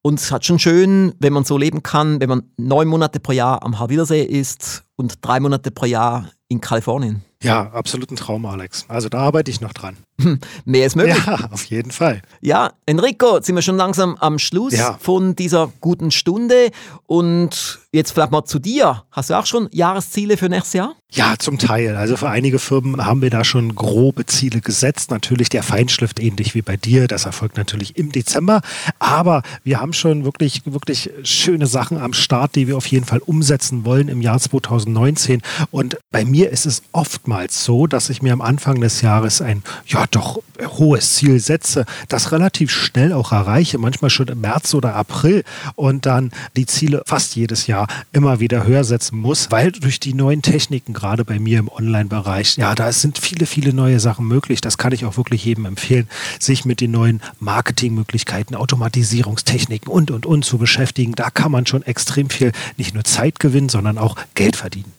Und es hat schon schön, wenn man so leben kann, wenn man neun Monate pro Jahr am Havillersee ist und drei Monate pro Jahr in Kalifornien. Ja, absolut ein Traum, Alex. Also da arbeite ich noch dran. <laughs> Mehr ist möglich. Ja, auf jeden Fall. Ja, Enrico, sind wir schon langsam am Schluss ja. von dieser guten Stunde. Und jetzt vielleicht mal zu dir. Hast du auch schon Jahresziele für nächstes Jahr? Ja, zum Teil. Also für einige Firmen haben wir da schon grobe Ziele gesetzt. Natürlich der Feinschliff ähnlich wie bei dir. Das erfolgt natürlich im Dezember. Aber wir haben schon wirklich, wirklich schöne Sachen am Start, die wir auf jeden Fall umsetzen wollen im Jahr 2019. Und bei mir ist es oftmals so, dass ich mir am Anfang des Jahres ein, ja, doch hohes Ziel setze, das relativ schnell auch erreiche, manchmal schon im März oder April und dann die Ziele fast jedes Jahr immer wieder höher setzen muss, weil durch die neuen Techniken, gerade bei mir im Online-Bereich, ja, da sind viele, viele neue Sachen möglich. Das kann ich auch wirklich jedem empfehlen, sich mit den neuen Marketingmöglichkeiten, Automatisierungstechniken und, und, und zu beschäftigen. Da kann man schon extrem viel nicht nur Zeit gewinnen, sondern auch Geld verdienen.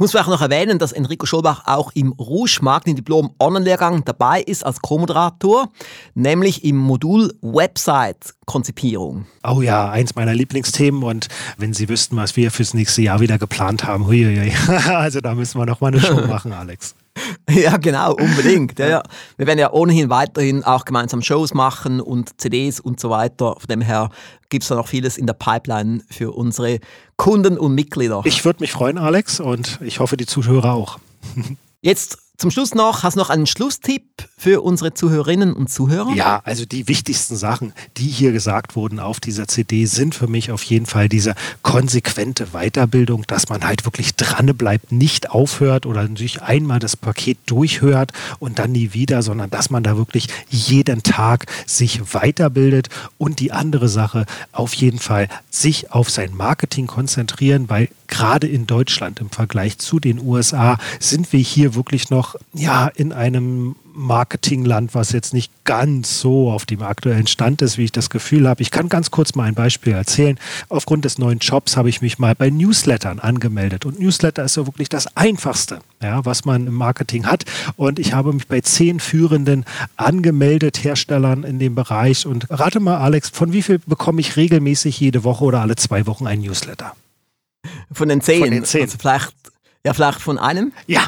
Ich muss vielleicht noch erwähnen, dass Enrico Scholbach auch im Rouge Marketing Diplom Online-Lehrgang dabei ist als Co-Moderator, nämlich im Modul Website-Konzipierung. Oh ja, eins meiner Lieblingsthemen und wenn Sie wüssten, was wir fürs nächste Jahr wieder geplant haben, huiuiui. <laughs> also da müssen wir noch mal eine Show <laughs> machen, Alex. <laughs> Ja, genau, unbedingt. Ja, ja. Wir werden ja ohnehin weiterhin auch gemeinsam Shows machen und CDs und so weiter. Von dem her gibt es da noch vieles in der Pipeline für unsere Kunden und Mitglieder. Ich würde mich freuen, Alex, und ich hoffe, die Zuhörer auch. <laughs> Jetzt Zum Schluss noch, hast du noch einen Schlusstipp für unsere Zuhörerinnen und Zuhörer? Ja, also die wichtigsten Sachen, die hier gesagt wurden auf dieser CD, sind für mich auf jeden Fall diese konsequente Weiterbildung, dass man halt wirklich dran bleibt, nicht aufhört oder natürlich einmal das Paket durchhört und dann nie wieder, sondern dass man da wirklich jeden Tag sich weiterbildet und die andere Sache auf jeden Fall sich auf sein Marketing konzentrieren, weil gerade in Deutschland im Vergleich zu den USA sind wir hier wirklich noch ja in einem Marketingland, was jetzt nicht ganz so auf dem aktuellen Stand ist, wie ich das Gefühl habe. Ich kann ganz kurz mal ein Beispiel erzählen. Aufgrund des neuen Jobs habe ich mich mal bei Newslettern angemeldet. Und Newsletter ist so wirklich das Einfachste, ja, was man im Marketing hat. Und ich habe mich bei zehn führenden angemeldet, Herstellern in dem Bereich. Und rate mal, Alex, von wie viel bekomme ich regelmäßig jede Woche oder alle zwei Wochen ein Newsletter? Von den zehn. Von den zehn. Also vielleicht, ja, vielleicht von einem? Ja,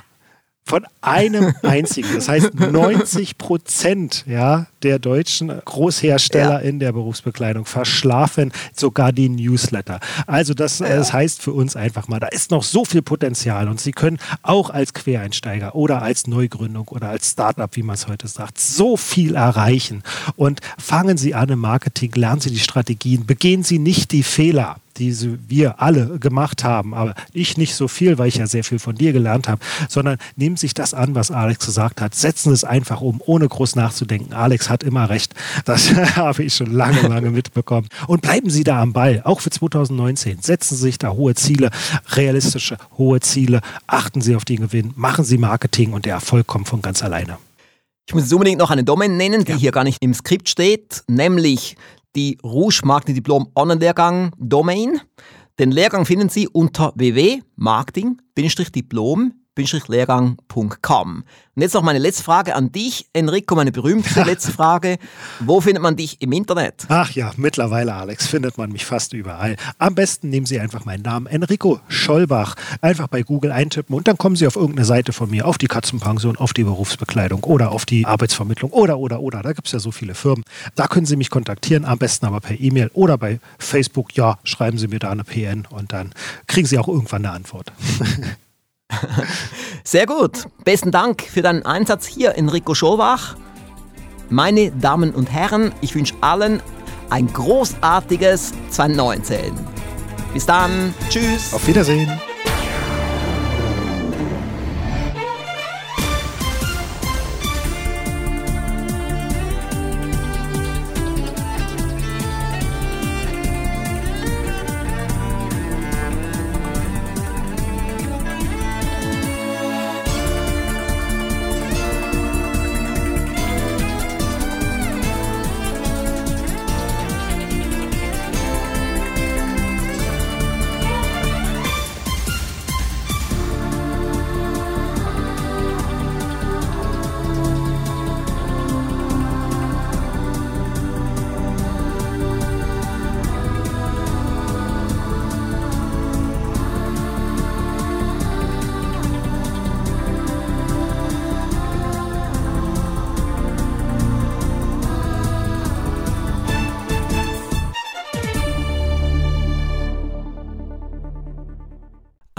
von einem einzigen. Das heißt, 90 Prozent ja, der deutschen Großhersteller ja. in der Berufsbekleidung verschlafen sogar die Newsletter. Also das, ja. das heißt für uns einfach mal, da ist noch so viel Potenzial und Sie können auch als Quereinsteiger oder als Neugründung oder als Startup, wie man es heute sagt, so viel erreichen. Und fangen Sie an im Marketing, lernen Sie die Strategien, begehen Sie nicht die Fehler die wir alle gemacht haben, aber ich nicht so viel, weil ich ja sehr viel von dir gelernt habe, sondern nehmen sich das an, was Alex gesagt hat, setzen es einfach um, ohne groß nachzudenken. Alex hat immer recht. Das <laughs> habe ich schon lange, lange mitbekommen. Und bleiben Sie da am Ball, auch für 2019. Setzen Sie sich da hohe Ziele, realistische, hohe Ziele. Achten Sie auf den Gewinn, machen Sie Marketing und der Erfolg kommt von ganz alleine. Ich muss jetzt unbedingt noch eine Domain nennen, die ja. hier gar nicht im Skript steht, nämlich die Rouge Marketing Diplom Online-Lehrgang Domain. Den Lehrgang finden Sie unter www.marketing-diplom lehrgang.com. Und jetzt noch meine letzte Frage an dich, Enrico, meine berühmte <laughs> letzte Frage. Wo findet man dich im Internet? Ach ja, mittlerweile, Alex, findet man mich fast überall. Am besten nehmen Sie einfach meinen Namen, Enrico Schollbach, einfach bei Google eintippen und dann kommen Sie auf irgendeine Seite von mir, auf die Katzenpension, auf die Berufsbekleidung oder auf die Arbeitsvermittlung oder, oder, oder. Da gibt es ja so viele Firmen. Da können Sie mich kontaktieren, am besten aber per E-Mail oder bei Facebook. Ja, schreiben Sie mir da eine PN und dann kriegen Sie auch irgendwann eine Antwort. <laughs> <laughs> Sehr gut. Besten Dank für deinen Einsatz hier, Enrico Schowach. Meine Damen und Herren, ich wünsche allen ein großartiges 2019. Bis dann. Tschüss. Auf Wiedersehen.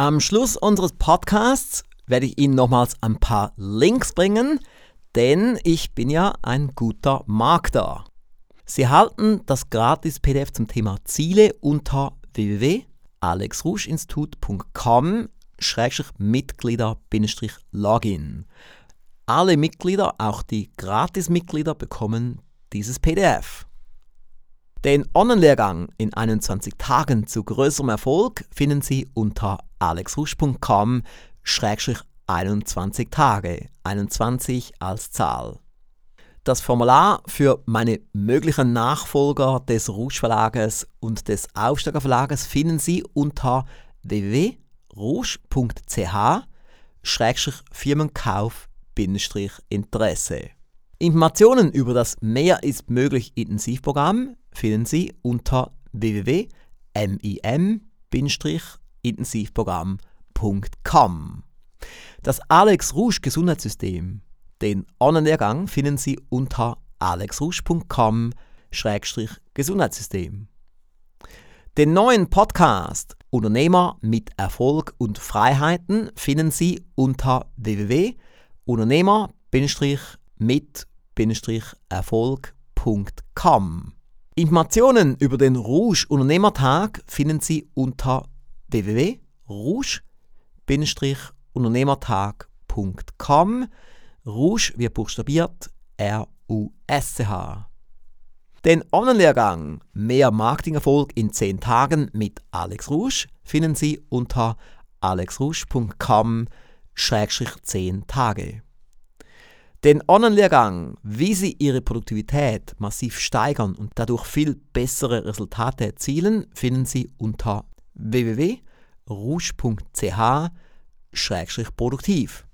Am Schluss unseres Podcasts werde ich Ihnen nochmals ein paar Links bringen, denn ich bin ja ein guter Markter. Sie halten das gratis PDF zum Thema Ziele unter www.alexruschinstitut.com Mitglieder-Login. Alle Mitglieder, auch die Gratis-Mitglieder, bekommen dieses PDF. Den Online-Lehrgang in 21 Tagen zu größerem Erfolg finden Sie unter alexrusch.com 21 Tage, 21 als Zahl. Das Formular für meine möglichen Nachfolger des Rouge Verlages und des Aufsteiger Verlages finden Sie unter www.rouge.ch Firmenkauf-Interesse. Informationen über das Mehr ist möglich Intensivprogramm finden Sie unter www.mim-intensivprogramm.com. Das Alex Rouge Gesundheitssystem. Den Online-Lehrgang finden Sie unter alexrouge.com-gesundheitssystem. Den neuen Podcast Unternehmer mit Erfolg und Freiheiten finden Sie unter www rouge-mit-erfolg.com. Informationen über den Rouge Unternehmertag finden Sie unter www.rouge-unternehmertag.com. Rouge wird buchstabiert R-U-S-C-H. Den Online-Lehrgang Mehr Marketingerfolg in 10 Tagen mit Alex Rouge finden Sie unter alexrouge.com-10 Tage. Den Online-Lehrgang, wie Sie Ihre Produktivität massiv steigern und dadurch viel bessere Resultate erzielen, finden Sie unter www.rouge.ch-produktiv.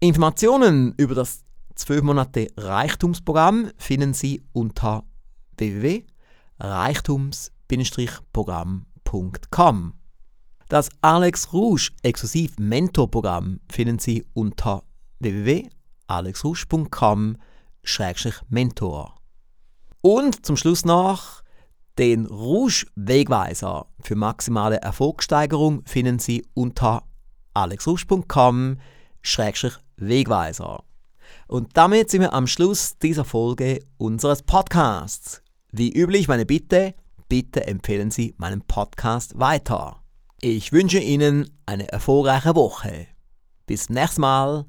Informationen über das 12 Monate Reichtumsprogramm finden Sie unter www.reichtums-programm.com. Das Alex Rouge Exklusiv Mentorprogramm finden Sie unter www.alexrouge.com-mentor. Und zum Schluss noch den Rouge Wegweiser für maximale Erfolgssteigerung finden Sie unter alexrouge.com-wegweiser. Und damit sind wir am Schluss dieser Folge unseres Podcasts. Wie üblich meine Bitte, bitte empfehlen Sie meinen Podcast weiter. Ich wünsche Ihnen eine erfolgreiche Woche. Bis nächstes Mal.